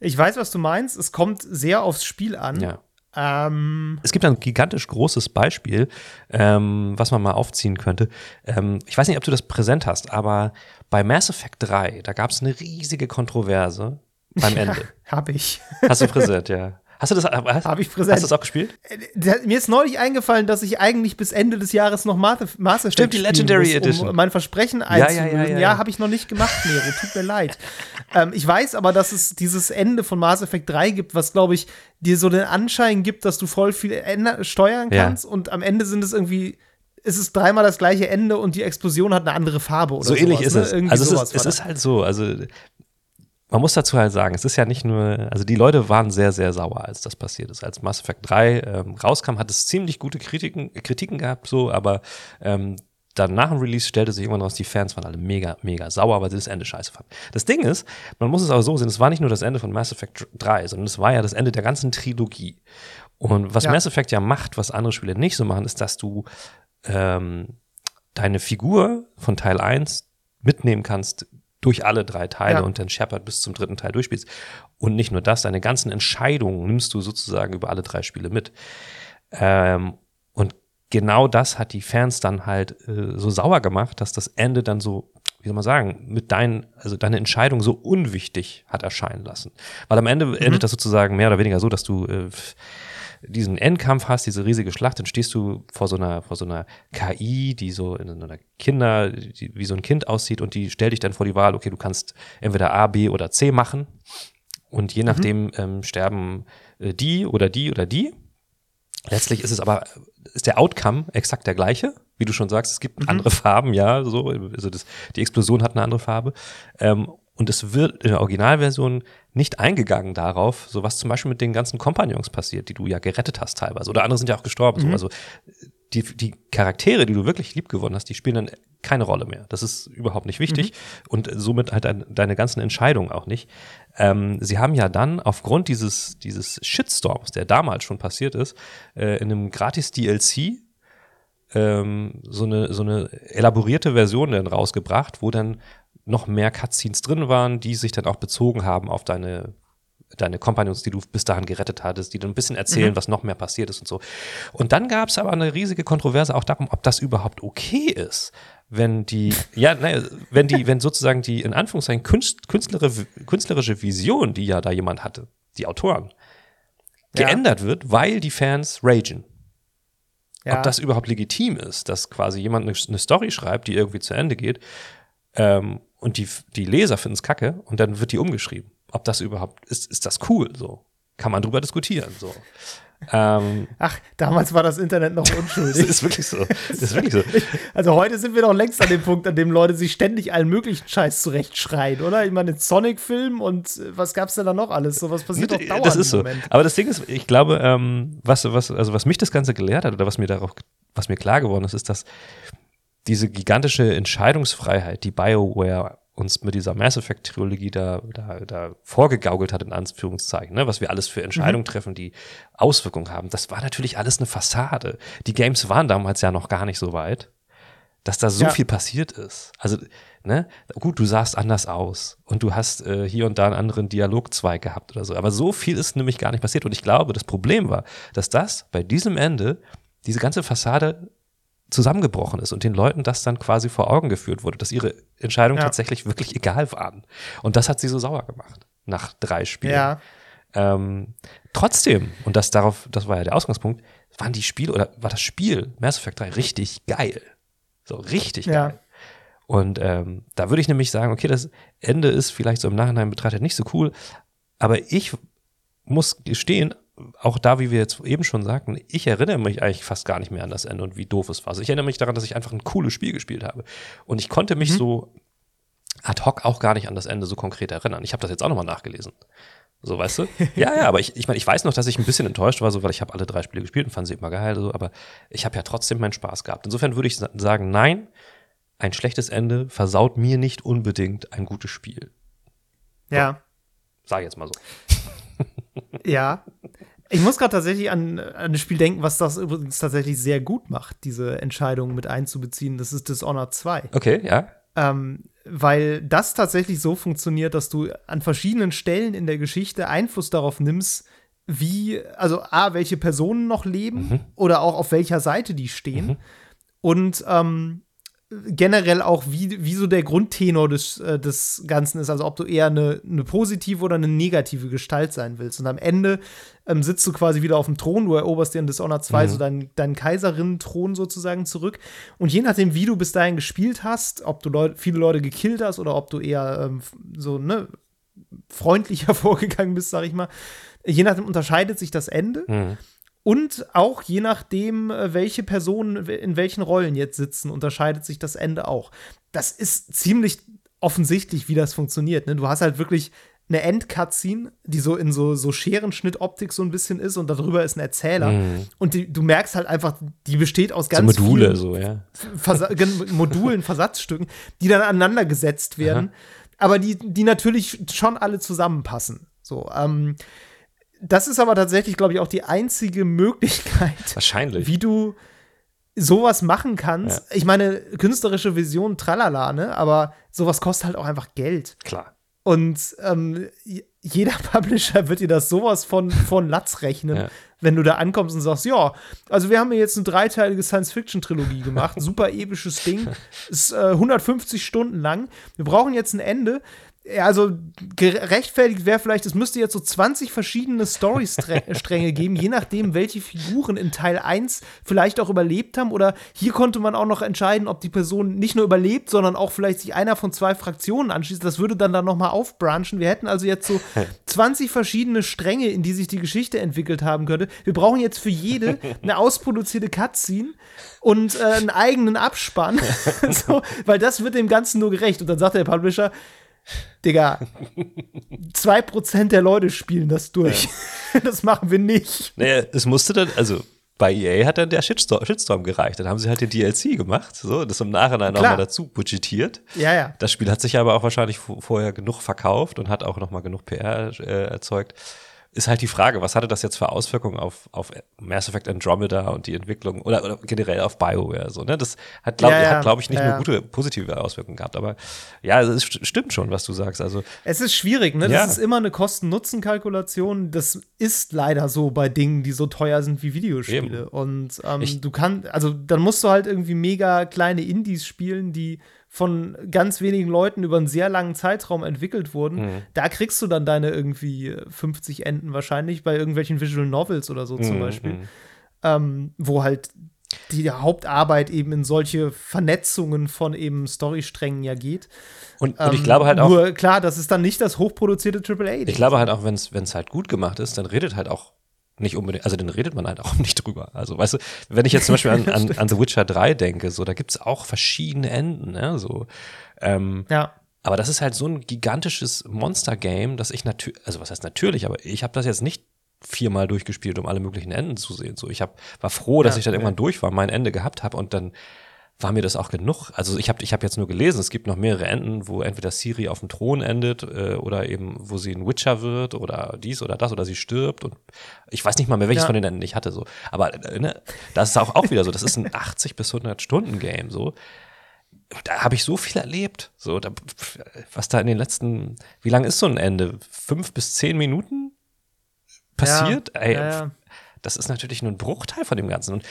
ich weiß, was du meinst. Es kommt sehr aufs Spiel an. Ja. Ähm, es gibt ein gigantisch großes Beispiel, ähm, was man mal aufziehen könnte. Ähm, ich weiß nicht, ob du das präsent hast, aber bei Mass Effect 3, da gab es eine riesige Kontroverse beim Ende. Ja, hab ich. Hast du präsent, ja. (laughs) Hast du das, hast, Hab ich präsent. Hast du das auch gespielt? Äh, mir ist neulich eingefallen, dass ich eigentlich bis Ende des Jahres noch Master Effect Stimmt, die Legendary muss, um Edition. mein Versprechen einzulösen. Ja, ja, ja, ja. habe ich noch nicht gemacht, Nero. Tut mir leid. (laughs) Ähm, ich weiß aber, dass es dieses Ende von Mass Effect 3 gibt, was, glaube ich, dir so den Anschein gibt, dass du voll viel steuern kannst und am Ende sind es irgendwie ist es dreimal das gleiche Ende und die Explosion hat eine andere Farbe oder so ähnlich sowas, ist ne? es. Irgendwie also es ist, es ist halt so, also man muss dazu halt sagen, es ist ja nicht nur, also die Leute waren sehr, sehr sauer, als das passiert ist. Als Mass Effect 3 ähm, rauskam, hat es ziemlich gute Kritiken, Kritiken gehabt, so, aber ähm, dann nach dem Release stellte sich irgendwann raus, die Fans waren alle mega, mega sauer, weil sie das Ende scheiße fanden. Das Ding ist, man muss es aber so sehen, es war nicht nur das Ende von Mass Effect 3, sondern es war ja das Ende der ganzen Trilogie. Und was ja. Mass Effect ja macht, was andere Spiele nicht so machen, ist, dass du ähm, deine Figur von Teil 1 mitnehmen kannst durch alle drei Teile ja. und den Shepard bis zum dritten Teil durchspielst. Und nicht nur das, deine ganzen Entscheidungen nimmst du sozusagen über alle drei Spiele mit. Ähm, und genau das hat die Fans dann halt äh, so sauer gemacht, dass das Ende dann so, wie soll man sagen, mit deinen, also deine Entscheidung so unwichtig hat erscheinen lassen. Weil am Ende mhm. endet das sozusagen mehr oder weniger so, dass du äh, diesen Endkampf hast, diese riesige Schlacht, dann stehst du vor so einer, vor so einer KI, die so in einer Kinder, die, wie so ein Kind aussieht und die stellt dich dann vor die Wahl, okay, du kannst entweder A, B oder C machen und je mhm. nachdem mhm. ähm, sterben äh, die oder die oder die. Letztlich ist es aber, ist der Outcome exakt der gleiche, wie du schon sagst, es gibt mhm. andere Farben, ja, so, also das, die Explosion hat eine andere Farbe. Ähm, und es wird in der Originalversion nicht eingegangen darauf, so was zum Beispiel mit den ganzen Kompagnons passiert, die du ja gerettet hast teilweise. Oder andere sind ja auch gestorben. Mhm. So. Also die, die Charaktere, die du wirklich lieb gewonnen hast, die spielen dann keine Rolle mehr. Das ist überhaupt nicht wichtig mhm. und somit halt dein, deine ganzen Entscheidungen auch nicht. Ähm, sie haben ja dann aufgrund dieses, dieses Shitstorms, der damals schon passiert ist, äh, in einem gratis DLC ähm, so, eine, so eine elaborierte Version dann rausgebracht, wo dann noch mehr Cutscenes drin waren, die sich dann auch bezogen haben auf deine deine Companions, die du bis dahin gerettet hattest, die dann ein bisschen erzählen, mhm. was noch mehr passiert ist und so. Und dann gab es aber eine riesige Kontroverse auch darum, ob das überhaupt okay ist, wenn die, ja, naja, wenn die, wenn sozusagen die in Anführungszeichen Künst, künstlerische, künstlerische Vision, die ja da jemand hatte, die Autoren, ja. geändert wird, weil die Fans ragen. Ja. Ob das überhaupt legitim ist, dass quasi jemand eine, eine Story schreibt, die irgendwie zu Ende geht, ähm, und die, die Leser finden es kacke und dann wird die umgeschrieben. Ob das überhaupt, ist, ist das cool so? Kann man drüber diskutieren so. Ähm, Ach, damals war das Internet noch unschuldig. das (laughs) ist wirklich so. Das ist wirklich so. (laughs) Also heute sind wir doch längst an dem Punkt, an dem Leute sich ständig allen möglichen Scheiß zurechtschreien, oder? Ich meine, Sonic-Film und äh, was gab's denn da noch alles? So was passiert doch dauernd Das ist so. Aber das Ding ist, ich glaube, ähm, was, was, also was mich das Ganze gelehrt hat oder was mir darauf, was mir klar geworden ist, ist, dass diese gigantische Entscheidungsfreiheit, die BioWare uns mit dieser Mass Effect Trilogie da, da, da vorgegaukelt hat, in Anführungszeichen, ne? was wir alles für Entscheidungen mhm. treffen, die Auswirkungen haben. Das war natürlich alles eine Fassade. Die Games waren damals ja noch gar nicht so weit, dass da so ja. viel passiert ist. Also, ne, gut, du sahst anders aus und du hast äh, hier und da einen anderen Dialogzweig gehabt oder so. Aber so viel ist nämlich gar nicht passiert. Und ich glaube, das Problem war, dass das bei diesem Ende diese ganze Fassade zusammengebrochen ist und den Leuten das dann quasi vor Augen geführt wurde, dass ihre Entscheidungen ja. tatsächlich wirklich egal waren. Und das hat sie so sauer gemacht nach drei Spielen. Ja. Ähm, trotzdem, und das darauf, das war ja der Ausgangspunkt, waren die Spiele oder war das Spiel Mass Effect 3 richtig geil. So richtig ja. geil. Und ähm, da würde ich nämlich sagen, okay, das Ende ist vielleicht so im Nachhinein betrachtet nicht so cool, aber ich muss gestehen, auch da, wie wir jetzt eben schon sagten, ich erinnere mich eigentlich fast gar nicht mehr an das Ende und wie doof es war. Also ich erinnere mich daran, dass ich einfach ein cooles Spiel gespielt habe. Und ich konnte mich mhm. so ad hoc auch gar nicht an das Ende so konkret erinnern. Ich habe das jetzt auch nochmal nachgelesen. So, weißt du? (laughs) ja, ja, aber ich, ich meine, ich weiß noch, dass ich ein bisschen enttäuscht war, so, weil ich habe alle drei Spiele gespielt und fand sie immer geil, so, aber ich habe ja trotzdem meinen Spaß gehabt. Insofern würde ich sagen, nein, ein schlechtes Ende versaut mir nicht unbedingt ein gutes Spiel. So. Ja. Sag jetzt mal so. ja. (laughs) Ich muss gerade tatsächlich an, an ein Spiel denken, was das übrigens tatsächlich sehr gut macht, diese Entscheidung mit einzubeziehen. Das ist Dishonored 2. Okay, ja. Ähm, weil das tatsächlich so funktioniert, dass du an verschiedenen Stellen in der Geschichte Einfluss darauf nimmst, wie, also A, welche Personen noch leben mhm. oder auch auf welcher Seite die stehen. Mhm. Und ähm, generell auch, wie, wie so der Grundtenor des, äh, des Ganzen ist. Also ob du eher eine, eine positive oder eine negative Gestalt sein willst. Und am Ende ähm, sitzt du quasi wieder auf dem Thron, du eroberst dir in Dishonored 2 mhm. so deinen, deinen Kaiserinnen-Thron sozusagen zurück. Und je nachdem, wie du bis dahin gespielt hast, ob du Leut viele Leute gekillt hast oder ob du eher ähm, so, ne, freundlicher (laughs) vorgegangen bist, sag ich mal, je nachdem unterscheidet sich das Ende. Mhm. Und auch je nachdem, äh, welche Personen in welchen Rollen jetzt sitzen, unterscheidet sich das Ende auch. Das ist ziemlich offensichtlich, wie das funktioniert. Ne? Du hast halt wirklich eine End-Cutscene, die so in so, so Scherenschnitt-Optik so ein bisschen ist und darüber ist ein Erzähler. Mhm. Und die, du merkst halt einfach, die besteht aus ganz so Module, so, ja. Versa Modulen, Versatzstücken, die dann aneinander gesetzt werden, Aha. aber die, die natürlich schon alle zusammenpassen. So, ähm, das ist aber tatsächlich, glaube ich, auch die einzige Möglichkeit, Wahrscheinlich. wie du sowas machen kannst. Ja. Ich meine, künstlerische Vision, tralala, ne? Aber sowas kostet halt auch einfach Geld. Klar. Und ähm, jeder (laughs) Publisher wird dir das sowas von, von Latz rechnen, ja. wenn du da ankommst und sagst, ja, also wir haben hier jetzt eine dreiteilige Science-Fiction-Trilogie (laughs) gemacht, super episches Ding, ist äh, 150 Stunden lang. Wir brauchen jetzt ein Ende also gerechtfertigt wäre vielleicht, es müsste jetzt so 20 verschiedene Storystränge (laughs) geben, je nachdem, welche Figuren in Teil 1 vielleicht auch überlebt haben. Oder hier konnte man auch noch entscheiden, ob die Person nicht nur überlebt, sondern auch vielleicht sich einer von zwei Fraktionen anschließt. Das würde dann dann nochmal aufbranchen. Wir hätten also jetzt so (laughs) 20 verschiedene Stränge, in die sich die Geschichte entwickelt haben könnte. Wir brauchen jetzt für jede eine ausproduzierte Cutscene und äh, einen eigenen Abspann. (laughs) so, weil das wird dem Ganzen nur gerecht. Und dann sagt der Publisher, Digga, (laughs) 2% der Leute spielen das durch. Ja. (laughs) Das machen wir nicht. Naja, es musste dann, also bei EA hat dann der Shitstorm, Shitstorm gereicht. Dann haben sie halt den DLC gemacht, so, das im Nachhinein nochmal dazu budgetiert. Ja, ja. Das Spiel hat sich aber auch wahrscheinlich vorher genug verkauft und hat auch nochmal genug PR äh, erzeugt ist halt die Frage, was hatte das jetzt für Auswirkungen auf, auf Mass Effect Andromeda und die Entwicklung oder, oder generell auf BioWare so, ne? Das hat, glaube ja, ja. glaub ich, nicht ja, nur gute positive Auswirkungen gehabt, aber ja, es stimmt schon, was du sagst. Also, es ist schwierig, ne? Das ist immer eine Kosten-Nutzen-Kalkulation. Das ist leider so bei Dingen, die so teuer sind wie Videospiele. Eben. Und ähm, du kannst, also dann musst du halt irgendwie mega kleine Indies spielen, die von ganz wenigen Leuten über einen sehr langen Zeitraum entwickelt wurden. Mhm. Da kriegst du dann deine irgendwie 50 Enden wahrscheinlich bei irgendwelchen Visual Novels oder so mhm. zum Beispiel. Mhm. Ähm, wo halt die Hauptarbeit eben in solche Vernetzungen von eben Storysträngen ja geht. Und, und ich glaube halt auch. Nur klar, das ist dann nicht das hochproduzierte AAA. Ich glaube halt auch, wenn es halt gut gemacht ist, dann redet halt auch nicht unbedingt, also dann redet man halt auch (laughs) nicht drüber. Also, weißt du, wenn ich jetzt zum Beispiel an, an, (laughs) an The Witcher 3 denke, so, da gibt's auch verschiedene Enden, ne, so. Ähm, ja. Aber das ist halt so ein gigantisches Monster-Game, dass ich natürlich, also was heißt natürlich, aber ich habe das jetzt nicht viermal durchgespielt, um alle möglichen Enden zu sehen. So, ich hab, war froh, dass ja, ich dann irgendwann durch war, mein Ende gehabt habe und dann war mir das auch genug. Also ich habe ich hab jetzt nur gelesen, es gibt noch mehrere Enden, wo entweder Siri auf dem Thron endet äh, oder eben, wo sie ein Witcher wird oder dies oder das oder sie stirbt und ich weiß nicht mal mehr, welches ja. von den Enden ich hatte so. Aber äh, ne, das ist auch, auch wieder so, das ist ein 80 bis 100 Stunden Game so. Da habe ich so viel erlebt. So, da, was da in den letzten, wie lang ist so ein Ende? Fünf bis zehn Minuten passiert? Ja, Ey, ja, das ist natürlich nur ein Bruchteil von dem Ganzen. Und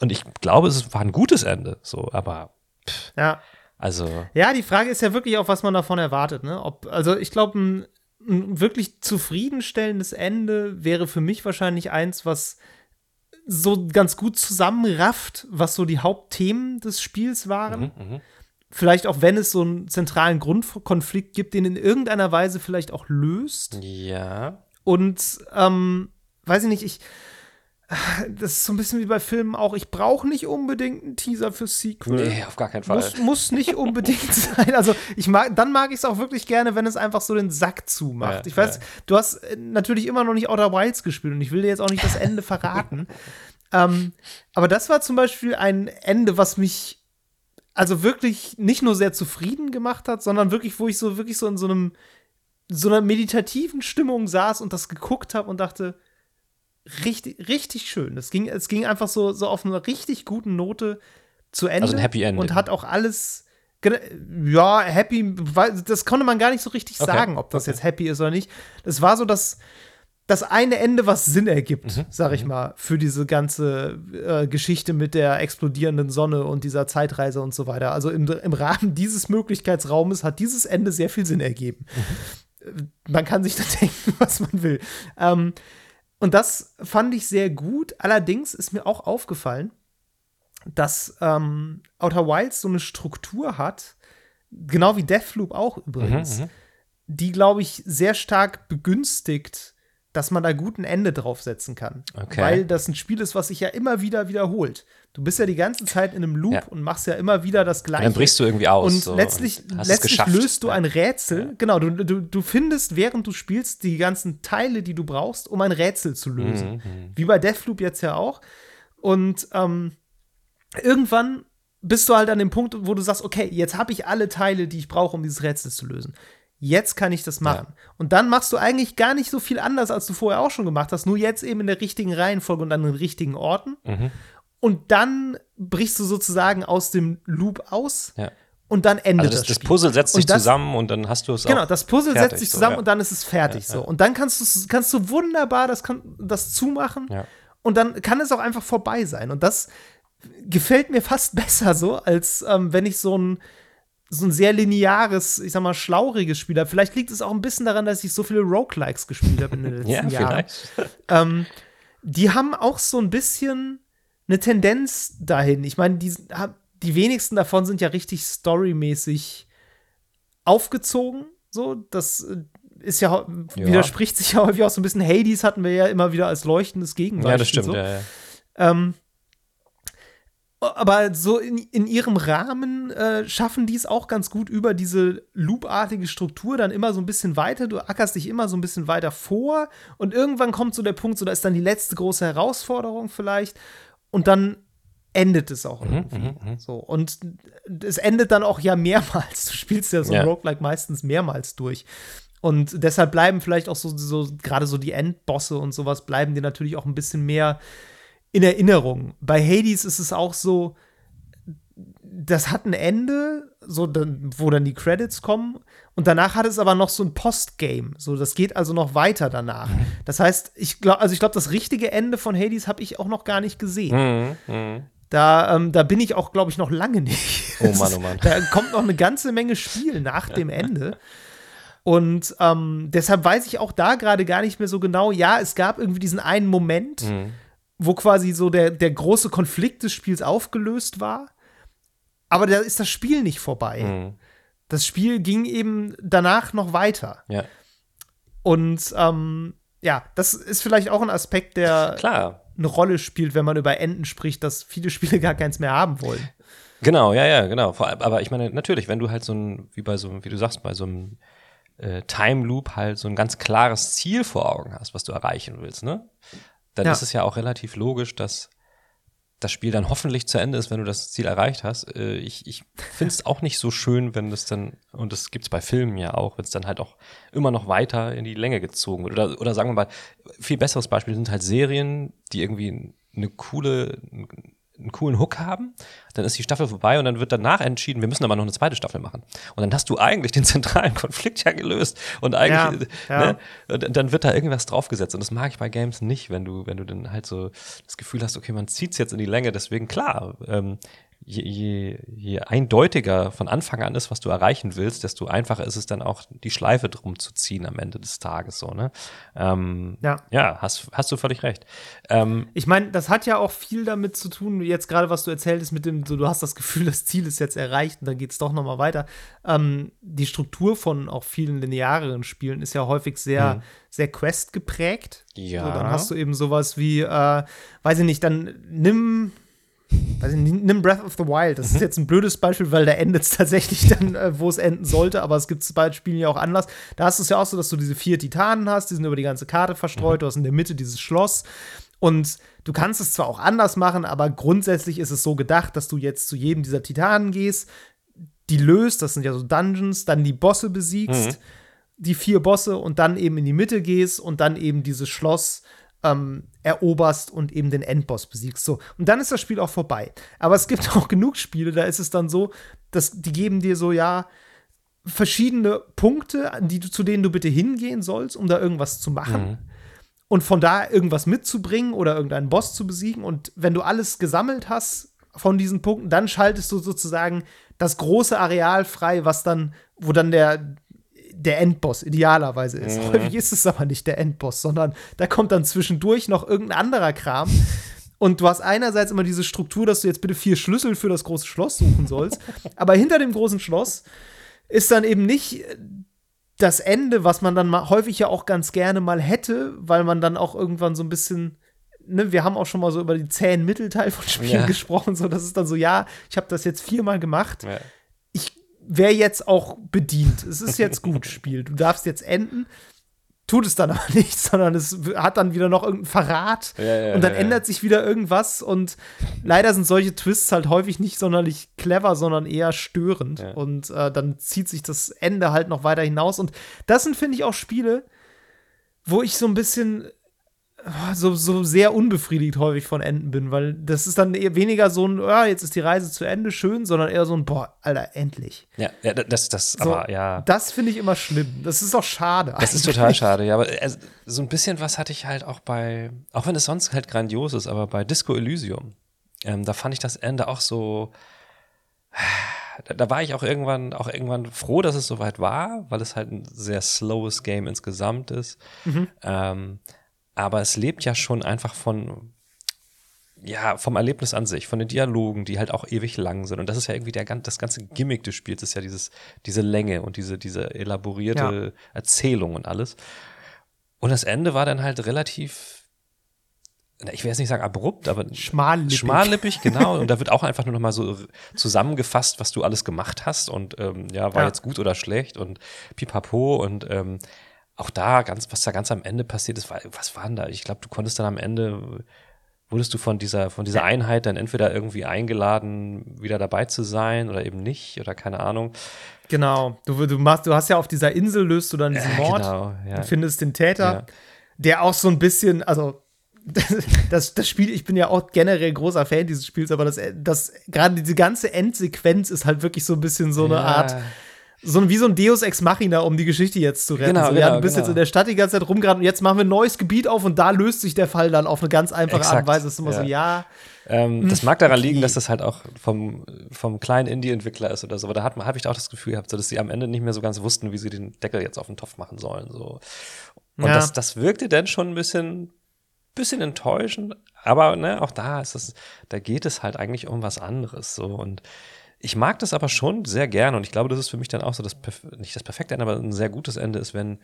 und ich glaube, es war ein gutes Ende, so, aber pff, ja. Also. Ja, die Frage ist ja wirklich auch, was man davon erwartet, ne? Ob, also ich glaube, ein, ein wirklich zufriedenstellendes Ende wäre für mich wahrscheinlich eins, was so ganz gut zusammenrafft, was so die Hauptthemen des Spiels waren. Mhm, mh. Vielleicht auch, wenn es so einen zentralen Grundkonflikt gibt, den in irgendeiner Weise vielleicht auch löst. Ja. Und, ähm, weiß ich nicht, ich, (laughs) das ist so ein bisschen wie bei Filmen auch. Ich brauche nicht unbedingt einen Teaser für Sequel. Nee, auf gar keinen Fall. Muss, muss nicht unbedingt (laughs) sein. Also, ich mag, dann mag ich es auch wirklich gerne, wenn es einfach so den Sack zumacht. Ja, ich weiß, ja. du hast äh, natürlich immer noch nicht Outer Wilds gespielt und ich will dir jetzt auch nicht das Ende (laughs) verraten. ähm, aber das war zum Beispiel ein Ende, was mich also wirklich nicht nur sehr zufrieden gemacht hat, sondern wirklich, wo ich so wirklich so in so einem so einer meditativen Stimmung saß und das geguckt habe und dachte, richtig, richtig schön. Es ging, es ging einfach so, so auf einer richtig guten Note zu Ende. Also ein Happy End. Und hat auch alles. Ja, happy, das konnte man gar nicht so richtig okay. sagen, ob das okay. jetzt happy ist oder nicht. Das war so das, das eine Ende, was Sinn ergibt, mhm. sag ich mhm. mal, für diese ganze äh, Geschichte mit der explodierenden Sonne und dieser Zeitreise und so weiter. Also im, im Rahmen dieses Möglichkeitsraumes hat dieses Ende sehr viel Sinn ergeben. Mhm. Man kann sich da (laughs) denken, was man will. Ähm, und das fand ich sehr gut. Allerdings ist mir auch aufgefallen, dass ähm, Outer Wilds so eine Struktur hat, genau wie Deathloop auch übrigens, mhm, mhm. die, glaube ich, sehr stark begünstigt, dass man da gut ein Ende draufsetzen kann. Okay. Weil das ein Spiel ist, was sich ja immer wieder wiederholt. Du bist ja die ganze Zeit in einem Loop ja. und machst ja immer wieder das Gleiche. Und dann brichst du irgendwie aus. Und so. letztlich, und letztlich löst du ein Rätsel. Ja. Genau, du, du, du findest, während du spielst, die ganzen Teile, die du brauchst, um ein Rätsel zu lösen. Mhm. mhm. Wie bei Deathloop jetzt ja auch. Und ähm, irgendwann bist du halt an dem Punkt, wo du sagst, okay, jetzt habe ich alle Teile, die ich brauche, um dieses Rätsel zu lösen. Jetzt kann ich das machen. Ja. Und dann machst du eigentlich gar nicht so viel anders, als du vorher auch schon gemacht hast, nur jetzt eben in der richtigen Reihenfolge und an den richtigen Orten. Mhm. Und dann brichst du sozusagen aus dem Loop aus. Ja. Und dann endet also das, das, das Puzzle setzt sich das, zusammen und dann hast du es Genau, das Puzzle fertig, setzt sich zusammen so, ja. und dann ist es fertig so. Und dann kannst du kannst du wunderbar das, das zumachen. Und dann kann es auch einfach vorbei sein. Und das gefällt mir fast (laughs) besser so, als ähm, wenn ich so ein, so ein sehr lineares, ich sag mal, schlauriges Spiel habe. Vielleicht liegt es auch ein bisschen daran, dass ich so viele Roguelikes gespielt habe in den (laughs) letzten ja, Jahren. Ähm, die haben auch so ein bisschen eine Tendenz dahin. Ich meine, die, die wenigsten davon sind ja richtig storymäßig aufgezogen. So, das äh, ist ja, ja, widerspricht sich ja häufig auch so ein bisschen. Hades hatten wir ja immer wieder als leuchtendes Gegenbeispiel. Ja, das stimmt, so. ja, ja. Ähm, aber so in, in ihrem Rahmen äh, schaffen die es auch ganz gut über diese loopartige Struktur dann immer so ein bisschen weiter. Du ackerst dich immer so ein bisschen weiter vor und irgendwann kommt so der Punkt, so da ist dann die letzte große Herausforderung vielleicht und dann endet es auch mhm, irgendwie. Mhm, mhm, so und es endet dann auch ja mehrmals. Du spielst ja so ja. Roguelike meistens mehrmals durch. Und deshalb bleiben vielleicht auch so, so gerade so die Endbosse und sowas bleiben dir natürlich auch ein bisschen mehr in Erinnerung. Bei Hades ist es auch so, das hat ein Ende, so dann, wo dann die Credits kommen und danach hat es aber noch so ein Postgame, so das geht also noch weiter danach. Das heißt, ich glaube, also ich glaube, das richtige Ende von Hades habe ich auch noch gar nicht gesehen. Mhm, mh. Da, ähm, da bin ich auch, glaube ich, noch lange nicht. Oh Mann, oh Mann. da kommt noch eine ganze Menge Spiel nach dem Ende. Und ähm, deshalb weiß ich auch da gerade gar nicht mehr so genau. Ja, es gab irgendwie diesen einen Moment, mhm wo quasi so der, der große Konflikt des Spiels aufgelöst war. Aber da ist das Spiel nicht vorbei. Mhm. Das Spiel ging eben danach noch weiter. Ja. Und ähm, ja, das ist vielleicht auch ein Aspekt, der Klar. eine Rolle spielt, wenn man über Enden spricht, dass viele Spiele (laughs) gar keins mehr haben wollen. Genau, ja, ja, genau. Aber ich meine, natürlich, wenn du halt so ein, wie bei so, wie du sagst, bei so einem äh, Time Loop halt so ein ganz klares Ziel vor Augen hast, was du erreichen willst, ne? Dann ja. ist es ja auch relativ logisch, dass das Spiel dann hoffentlich zu Ende ist, wenn du das Ziel erreicht hast. Äh, ich ich finde es auch nicht so schön, wenn das dann, und das gibt es bei Filmen ja auch, wenn es dann halt auch immer noch weiter in die Länge gezogen wird. Oder, oder sagen wir mal, viel besseres Beispiel sind halt Serien, die irgendwie eine coole, einen coolen Hook haben, dann ist die Staffel vorbei und dann wird danach entschieden, wir müssen aber noch eine zweite Staffel machen. Und dann hast du eigentlich den zentralen (laughs) Konflikt ja gelöst und eigentlich, ja, ja. Ne, dann wird da irgendwas draufgesetzt und das mag ich bei Games nicht, wenn du, wenn du dann halt so das Gefühl hast, okay, man zieht es jetzt in die Länge, deswegen klar, ähm, je, je, je eindeutiger von Anfang an ist, was du erreichen willst, desto einfacher ist es dann auch, die Schleife drum zu ziehen am Ende des Tages. So, ne? Ähm, ja, ja hast, hast du völlig recht. Ähm, ich meine, das hat ja auch viel damit zu tun, jetzt gerade was du erzählt hast, mit dem, so, du hast das Gefühl, das Ziel ist jetzt erreicht und dann geht es doch nochmal weiter. Ähm, die Struktur von auch vielen lineareren Spielen ist ja häufig sehr, mhm. sehr Quest geprägt. Ja. So, dann hast du eben sowas wie, äh, weiß ich nicht, dann nimm ich, nimm Breath of the Wild. Das ist mhm. jetzt ein blödes Beispiel, weil da endet es (laughs) tatsächlich dann, äh, wo es enden sollte, aber es gibt bei Spielen ja auch anders. Da hast du es ja auch so, dass du diese vier Titanen hast, die sind über die ganze Karte verstreut, mhm. du hast in der Mitte dieses Schloss und du kannst es zwar auch anders machen, aber grundsätzlich ist es so gedacht, dass du jetzt zu jedem dieser Titanen gehst, die löst, das sind ja so Dungeons, dann die Bosse besiegst, mhm. die vier Bosse und dann eben in die Mitte gehst und dann eben dieses Schloss ähm, eroberst und eben den Endboss besiegst. So. Und dann ist das Spiel auch vorbei. Aber es gibt (laughs) auch genug Spiele, da ist es dann so, dass die geben dir so, ja, verschiedene Punkte, die du, zu denen du bitte hingehen sollst, um da irgendwas zu machen. Mhm. Und von da irgendwas mitzubringen oder irgendeinen Boss zu besiegen. Und wenn du alles gesammelt hast von diesen Punkten, dann schaltest du sozusagen das große Areal frei, was dann, wo dann der, der Endboss idealerweise ist. Mhm. Häufig ist es aber nicht der Endboss, sondern da kommt dann zwischendurch noch irgendein anderer Kram. Und du hast einerseits immer diese Struktur, dass du jetzt bitte vier Schlüssel für das große Schloss suchen sollst. (laughs) aber hinter dem großen Schloss ist dann eben nicht das Ende, was man dann mal häufig ja auch ganz gerne mal hätte, weil man dann auch irgendwann so ein bisschen Ne, wir haben auch schon mal so über die zähen Mittelteil von Spielen ja. gesprochen, so dass es dann so, ja, ich habe das jetzt viermal gemacht. Ja wäre jetzt auch bedient. Es ist jetzt gut, (laughs) Spiel. Du darfst jetzt enden. Tut es dann (laughs) aber nicht, sondern es hat dann wieder noch irgendeinen Verrat ja, ja, und dann ja, ändert sich wieder irgendwas und leider sind solche Twists halt häufig nicht sonderlich clever, sondern eher störend und äh, dann zieht sich das Ende halt noch weiter hinaus und das sind, finde ich, auch Spiele, wo ich so ein bisschen so, so sehr unbefriedigt häufig von Enden bin, weil das ist dann eher weniger so ein, ja, jetzt ist die Reise zu Ende, schön, sondern eher so ein, boah, Alter, endlich. Ja, ja das, das, so, aber ja. Das finde ich immer schlimm. Das ist auch schade. Das eigentlich. ist total schade, ja, aber also, so ein bisschen was hatte ich halt auch bei, auch wenn es sonst halt grandios ist, aber bei Disco Elysium, ähm, da fand ich das Ende auch so, da, da, war ich auch irgendwann, auch irgendwann froh, dass es soweit war, weil es halt ein sehr slowes Game insgesamt ist. Mhm. Ähm, aber es lebt ja schon einfach von, ja, vom Erlebnis an sich, von den Dialogen, die halt auch ewig lang sind. Und das ist ja irgendwie der, das ganze Gimmick des Spiels, ist ja dieses, diese Länge und diese, diese elaborierte ja. Erzählung und alles. Und das Ende war dann halt relativ, ich will jetzt nicht sagen abrupt, aber schmallippig. Schmallippig, genau. und (laughs) da wird auch einfach nur noch mal so zusammengefasst, was du alles gemacht hast und ähm, ja, war ja. jetzt gut oder schlecht und pipapo und ähm, auch da, ganz, was da ganz am Ende passiert ist, war, was war denn da? Ich glaube, du konntest dann am Ende, wurdest du von dieser, von dieser Einheit dann entweder irgendwie eingeladen, wieder dabei zu sein oder eben nicht oder keine Ahnung. Genau. Du, du, machst, du hast ja auf dieser Insel löst du dann diesen äh, Mord genau, ja. und findest den Täter, ja. der auch so ein bisschen, also (laughs) das, das Spiel, ich bin ja auch generell großer Fan dieses Spiels, aber das, das gerade diese ganze Endsequenz ist halt wirklich so ein bisschen so eine ja. Art so wie so ein Deus Ex Machina, um die Geschichte jetzt zu retten. Genau, so, ja, genau, du bist genau. jetzt in der Stadt die ganze Zeit rumgerannt und jetzt machen wir ein neues Gebiet auf und da löst sich der Fall dann auf eine ganz einfache Exakt, Art und Weise. Das ist immer ja. so, ja. Ähm, das mag daran okay. liegen, dass das halt auch vom, vom kleinen Indie-Entwickler ist oder so. Aber da habe ich auch das Gefühl gehabt, so, dass sie am Ende nicht mehr so ganz wussten, wie sie den Deckel jetzt auf den Topf machen sollen. So. Und ja. das, das wirkte dann schon ein bisschen, bisschen enttäuschend. Aber ne, auch da ist es, da geht es halt eigentlich um was anderes. So. Und ich mag das aber schon sehr gerne und ich glaube, das ist für mich dann auch so das, nicht das perfekte Ende, aber ein sehr gutes Ende ist, wenn,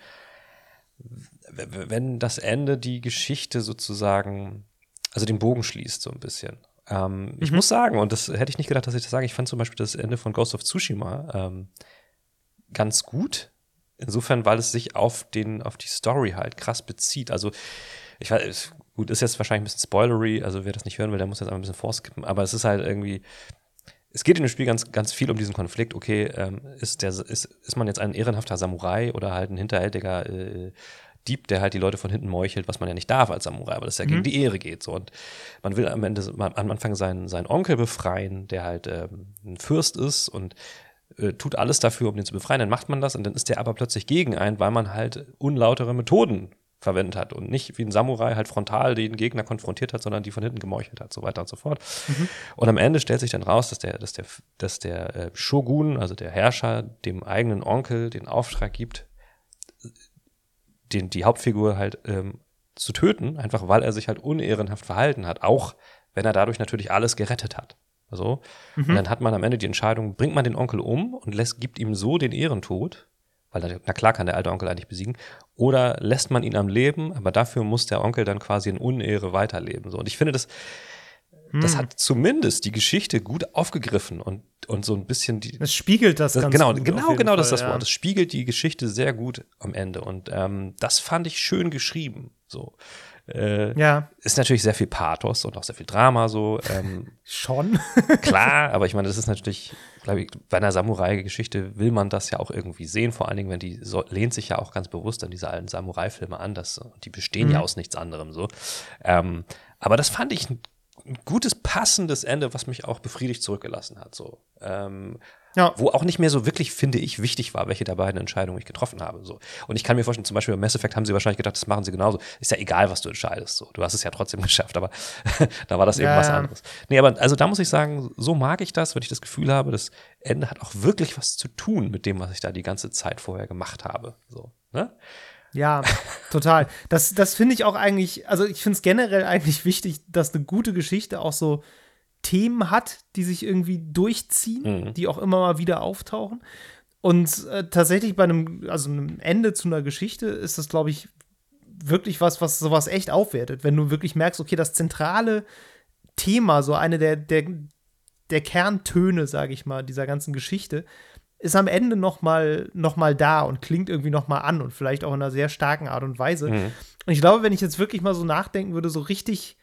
wenn das Ende die Geschichte sozusagen, also den Bogen schließt so ein bisschen. Ähm, mhm. Ich muss sagen, und das hätte ich nicht gedacht, dass ich das sage, ich fand zum Beispiel das Ende von Ghost of Tsushima ähm, ganz gut. Insofern, weil es sich auf den, auf die Story halt krass bezieht. Also, ich weiß, gut, ist jetzt wahrscheinlich ein bisschen spoilery, also wer das nicht hören will, der muss jetzt einfach ein bisschen vorskippen, aber es ist halt irgendwie, es geht in dem Spiel ganz, ganz viel um diesen Konflikt. Okay, ähm, ist, der, ist, ist man jetzt ein ehrenhafter Samurai oder halt ein hinterhältiger äh, Dieb, der halt die Leute von hinten meuchelt, was man ja nicht darf als Samurai, weil das ja mhm. gegen die Ehre geht. So. Und man will am Ende am Anfang seinen, seinen Onkel befreien, der halt ähm, ein Fürst ist und äh, tut alles dafür, um den zu befreien. Dann macht man das und dann ist der aber plötzlich gegen einen, weil man halt unlautere Methoden verwendet hat und nicht wie ein Samurai halt frontal den Gegner konfrontiert hat, sondern die von hinten gemeuchelt hat, so weiter und so fort. Mhm. Und am Ende stellt sich dann raus, dass der, dass der, dass der äh, Shogun, also der Herrscher, dem eigenen Onkel den Auftrag gibt, den, die Hauptfigur halt ähm, zu töten, einfach weil er sich halt unehrenhaft verhalten hat, auch wenn er dadurch natürlich alles gerettet hat. Also, mhm. und dann hat man am Ende die Entscheidung, bringt man den Onkel um und lässt, gibt ihm so den Ehrentod, weil na klar kann der alte Onkel eigentlich besiegen, oder lässt man ihn am Leben, aber dafür muss der Onkel dann quasi in Unehre weiterleben. So. Und ich finde, das, hm. das hat zumindest die Geschichte gut aufgegriffen und, und so ein bisschen die. Es spiegelt das, das ganz Genau, gut genau, genau, das ist das ja. Wort. Es spiegelt die Geschichte sehr gut am Ende. Und ähm, das fand ich schön geschrieben. So. Äh, ja. Ist natürlich sehr viel Pathos und auch sehr viel Drama so. Ähm, (laughs) Schon. klar, aber ich meine, das ist natürlich glaube ich, bei einer Samurai-Geschichte will man das ja auch irgendwie sehen. Vor allen Dingen, wenn die so, lehnt sich ja auch ganz bewusst an diese alten Samurai-Filme an. Das, die bestehen mhm. ja aus nichts anderem so. Ähm, aber das fand ich ein, ein gutes, passendes Ende, was mich auch befriedigt zurückgelassen hat. So. Ähm, ja. Wo auch nicht mehr so wirklich, finde ich, wichtig war, welche der beiden Entscheidungen ich getroffen habe. So. Und ich kann mir vorstellen, zum Beispiel bei Mass Effect haben sie wahrscheinlich gedacht, das machen sie genauso. Ist ja egal, was du entscheidest. So. Du hast es ja trotzdem (laughs) geschafft, aber (laughs) da war das eben ja, was anderes. Nee, aber also da muss ich sagen, so mag ich das, wenn ich das Gefühl habe, das Ende hat auch wirklich was zu tun mit dem, was ich da die ganze Zeit vorher gemacht habe. So, ne? Ja, total. Das, das finde ich auch eigentlich, also ich finde es generell eigentlich wichtig, dass eine gute Geschichte auch so Themen hat, die sich irgendwie durchziehen, mhm. die auch immer mal wieder auftauchen. Und äh, tatsächlich bei einem, also einem Ende zu einer Geschichte ist das, glaube ich, wirklich was, was sowas echt aufwertet. Wenn du wirklich merkst, okay, das zentrale Thema, so eine der, der, der Kerntöne, sage ich mal, dieser ganzen Geschichte, ist am Ende noch mal, noch mal da und klingt irgendwie noch mal an und vielleicht auch in einer sehr starken Art und Weise. Mhm. Und ich glaube, wenn ich jetzt wirklich mal so nachdenken würde, so richtig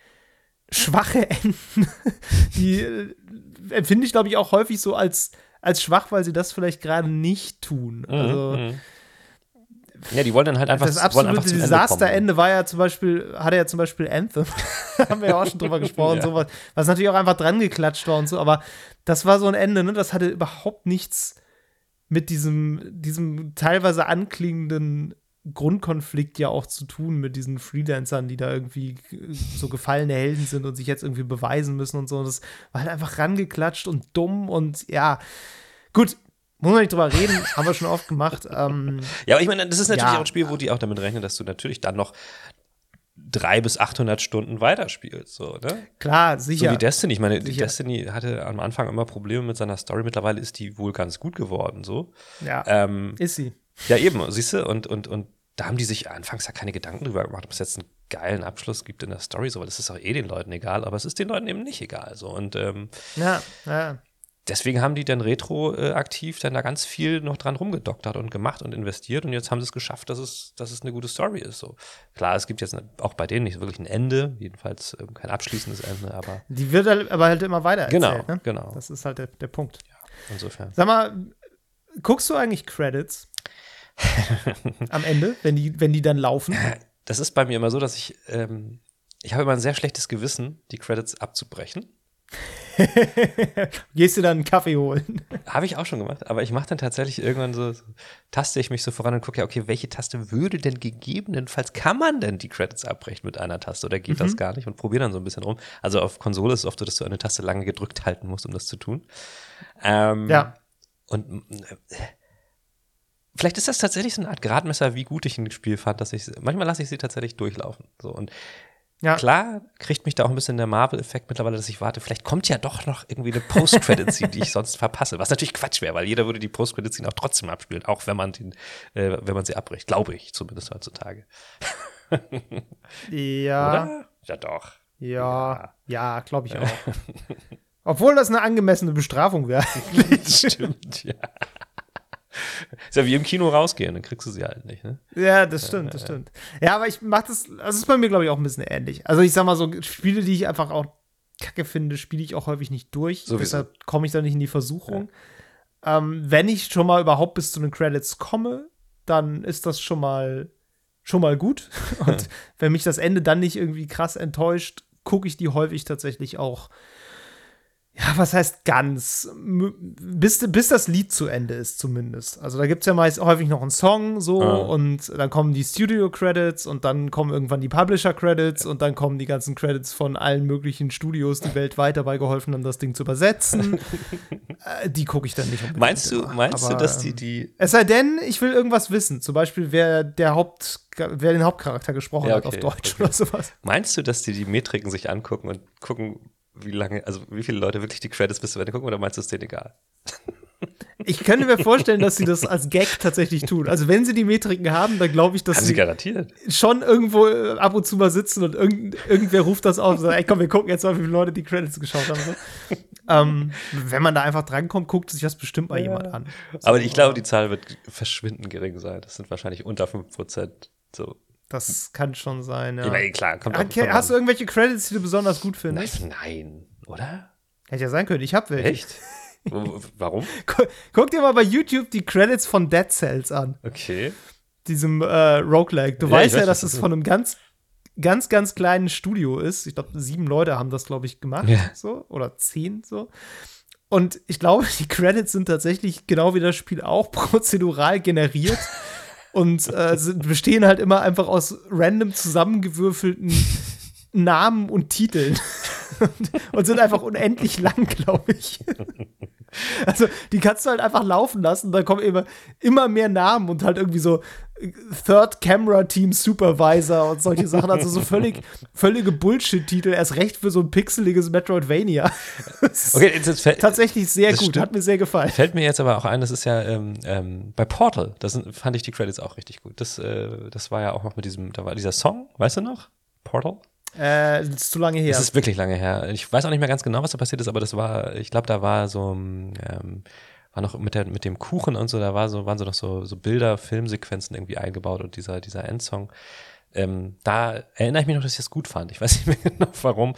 schwache Enden, (laughs) die äh, empfinde ich, glaube ich, auch häufig so als, als schwach, weil sie das vielleicht gerade nicht tun. Mhm, also, mhm. ja, die wollen dann halt einfach das absolute Desasterende war ja zum Beispiel, hatte ja zum Beispiel Anthem. (laughs) haben wir ja auch schon drüber gesprochen, (laughs) ja. sowas, was natürlich auch einfach dran geklatscht war und so, aber das war so ein Ende, ne? Das hatte überhaupt nichts mit diesem, diesem teilweise anklingenden Grundkonflikt ja auch zu tun mit diesen Freelancern, die da irgendwie so gefallene Helden sind und sich jetzt irgendwie beweisen müssen und so. Das war halt einfach rangeklatscht und dumm und ja, gut. Muss man nicht drüber reden, (laughs) haben wir schon oft gemacht. Ähm, ja, aber ich meine, das ist natürlich ja. auch ein Spiel, wo die auch damit rechnen, dass du natürlich dann noch drei bis 800 Stunden weiterspielst. So, ne? Klar, sicher. So wie Destiny. Ich meine, sicher. Destiny hatte am Anfang immer Probleme mit seiner Story. Mittlerweile ist die wohl ganz gut geworden. So. Ja, ähm, ist sie. Ja, eben, siehst du, und, und, und da haben die sich anfangs ja keine Gedanken drüber gemacht, ob es jetzt einen geilen Abschluss gibt in der Story, so, weil das ist auch eh den Leuten egal, aber es ist den Leuten eben nicht egal. So. Und ähm, ja, ja. deswegen haben die dann retroaktiv dann da ganz viel noch dran rumgedoktert und gemacht und investiert und jetzt haben sie es geschafft, dass es, dass es eine gute Story ist. So. Klar, es gibt jetzt auch bei denen nicht wirklich ein Ende, jedenfalls ähm, kein abschließendes Ende, aber. Die wird halt, aber halt immer weiter genau, erzählt, Genau, genau. Das ist halt der, der Punkt. Ja, insofern. Sag mal, guckst du eigentlich Credits? (laughs) am Ende, wenn die, wenn die dann laufen? Das ist bei mir immer so, dass ich, ähm, ich habe immer ein sehr schlechtes Gewissen, die Credits abzubrechen. (laughs) Gehst du dann einen Kaffee holen? Habe ich auch schon gemacht, aber ich mache dann tatsächlich irgendwann so, so, taste ich mich so voran und gucke ja, okay, welche Taste würde denn gegebenenfalls, kann man denn die Credits abbrechen mit einer Taste oder geht mhm. das gar nicht und probiere dann so ein bisschen rum. Also auf Konsole ist es oft so, dass du eine Taste lange gedrückt halten musst, um das zu tun. Ähm, ja. Und äh, vielleicht ist das tatsächlich so eine Art Gradmesser, wie gut ich ein Spiel fand, dass ich manchmal lasse ich sie tatsächlich durchlaufen. So und ja. Klar kriegt mich da auch ein bisschen der Marvel-Effekt mittlerweile, dass ich warte, vielleicht kommt ja doch noch irgendwie eine Post-Credit-Scene, (laughs) die ich sonst verpasse. Was natürlich Quatsch wäre, weil jeder würde die Post-Credit-Scene auch trotzdem abspielen, auch wenn man, den, äh, wenn man sie abbricht. Glaube ich, zumindest heutzutage. (laughs) ja. Oder? Ja, doch. Ja, ja, ja glaube ich auch. (laughs) Obwohl das eine angemessene Bestrafung wäre. Stimmt, ja. Ist ja wie im Kino rausgehen, dann kriegst du sie halt nicht, ne? Ja, das stimmt, das stimmt. Ja, aber ich mach das, das ist bei mir, glaube ich, auch ein bisschen ähnlich. Also ich sag mal so, Spiele, die ich einfach auch kacke finde, spiele ich auch häufig nicht durch. Sowieso. Deshalb komme ich da nicht in die Versuchung. Ja. Ähm, wenn ich schon mal überhaupt bis zu den Credits komme, dann ist das schon mal schon mal gut. (laughs) Und (laughs) wenn mich das Ende dann nicht irgendwie krass enttäuscht, gucke ich die häufig tatsächlich auch ja, was heißt ganz? Bis, bis das Lied zu Ende ist, zumindest. Also da gibt es ja meist häufig noch einen Song so ah. und dann kommen die Studio-Credits und dann kommen irgendwann die Publisher-Credits und dann kommen die ganzen Credits von allen möglichen Studios, die weltweit dabei geholfen haben, das Ding zu übersetzen. (laughs) äh, die gucke ich dann nicht. Meinst du, meinst Aber, du, dass die, die. Es sei denn, ich will irgendwas wissen. Zum Beispiel, wer der Haupt wer den Hauptcharakter gesprochen ja, okay, hat auf Deutsch okay. oder sowas. Meinst du, dass die die Metriken sich angucken und gucken, wie lange, also wie viele Leute wirklich die Credits bis zu Ende gucken oder meinst du es denen egal? Ich könnte mir vorstellen, dass sie das als Gag tatsächlich tun. Also wenn sie die Metriken haben, dann glaube ich, dass haben sie, garantiert. schon irgendwo äh, ab und zu mal sitzen und irgend, irgendwer ruft das auf und sagt, ey komm, wir gucken jetzt mal, wie viele Leute die Credits geschaut haben. So. ähm, wenn man da einfach drankommt, guckt sich das bestimmt mal ja. jemand an. So, aber ich glaube, die Zahl wird verschwindend gering sein. Das sind wahrscheinlich unter 5%. So. Das kann schon sein, ja. ja klar, kommt okay, Hast du irgendwelche Credits, die du besonders gut findest? Nein, oder? Hätte ja sein können, ich hab welche. Echt? Warum? (laughs) Guck dir mal bei YouTube die Credits von Dead Cells an. Okay. Diesem äh, Roguelike. Du Ja, weißt ja, weiß, dass es das von einem ganz, ganz, ganz kleinen Studio ist. Ich glaube, sieben Leute haben das, glaube ich, gemacht. Ja. So. Oder zehn so. Und ich glaube, (laughs) die Credits sind tatsächlich genau wie das Spiel auch (laughs) prozedural generiert. Und äh, (laughs) sind, bestehen halt immer einfach aus random zusammengewürfelten (laughs) Namen und Titeln. (laughs) und sind einfach unendlich lang, glaube ich. Also, die kannst du halt einfach laufen lassen. Da kommen immer, immer mehr Namen und halt irgendwie so Third Camera Team Supervisor und solche Sachen. Also so völlig, völlige Bullshit-Titel. Erst recht für so ein pixeliges Metroidvania. (laughs) Okay, jetzt, fällt, Tatsächlich sehr gut. stimmt. Hat mir sehr gefallen. fällt mir jetzt aber auch ein, das ist ja ähm, ähm, bei Portal, das sind, fand ich die Credits auch richtig gut. Das, äh, das war ja auch noch mit diesem, da war dieser Song, weißt du noch? Portal? Äh, das ist zu lange her. Das ist wirklich lange her. Ich weiß auch nicht mehr ganz genau, was da passiert ist, aber das war, ich glaube, da war so, ähm, war noch mit, der, mit dem Kuchen und so, da war so, waren so noch so, so Bilder, Filmsequenzen irgendwie eingebaut und dieser, dieser Endsong. Ähm, da erinnere ich mich noch, dass ich das gut fand. Ich weiß nicht (laughs) mehr genau warum.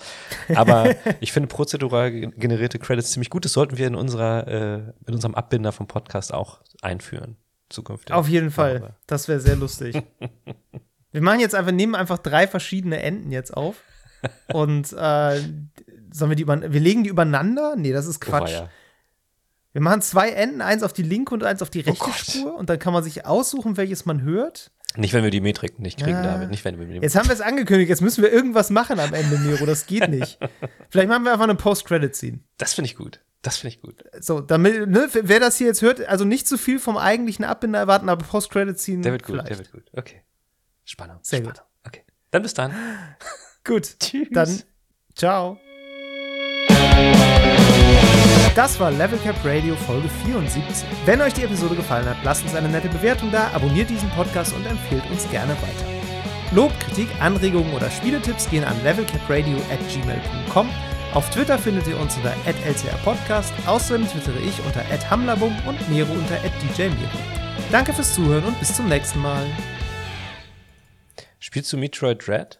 Aber (laughs) ich finde prozedural ge- generierte Credits ziemlich gut. Das sollten wir in unserer, äh, in unserem Abbinder vom Podcast auch einführen. Zukünftig. Auf jeden Fall. Aber- Das wäre sehr lustig. (laughs) Wir machen jetzt einfach, nehmen einfach drei verschiedene Enden jetzt auf. Und äh, sollen wir die über, wir legen die übereinander? Nee, das ist Oh, Quatsch. ja. Wir machen zwei Enden, eins auf die linke und eins auf die rechte Gott. Spur. Und dann kann man sich aussuchen, welches man hört. Nicht, wenn wir die Metrik nicht kriegen, Ja. David. Nicht, wenn wir die Jetzt haben wir es angekündigt, jetzt müssen wir irgendwas machen am Ende, Miro. Das geht nicht. Vielleicht machen wir einfach eine Post-Credit-Scene. Das finde ich gut. Das finde ich gut. So, damit, ne, wer das hier jetzt hört, also nicht zu viel vom eigentlichen Abbinder erwarten, aber Post-Credit-Scene. Der wird gut, vielleicht. der wird gut. Okay. Spannung. Sehr Spannung. gut. Okay. Dann bis dann. Gut. (laughs) Tschüss. Dann, ciao. Das war Level Cap Radio Folge 74. Wenn euch die Episode gefallen hat, lasst uns eine nette Bewertung da, abonniert diesen Podcast und empfehlt uns gerne weiter. Lob, Kritik, Anregungen oder Spieletipps gehen an levelcapradio at gmail.com. Auf Twitter findet ihr uns unter @lcrpodcast. Außerdem twittere ich unter @hamlabum und Miro unter @djmiro. Danke fürs Zuhören und bis zum nächsten Mal. Spielst du Metroid Dread?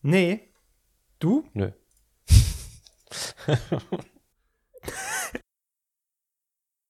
Nee. Du? Nö. (laughs)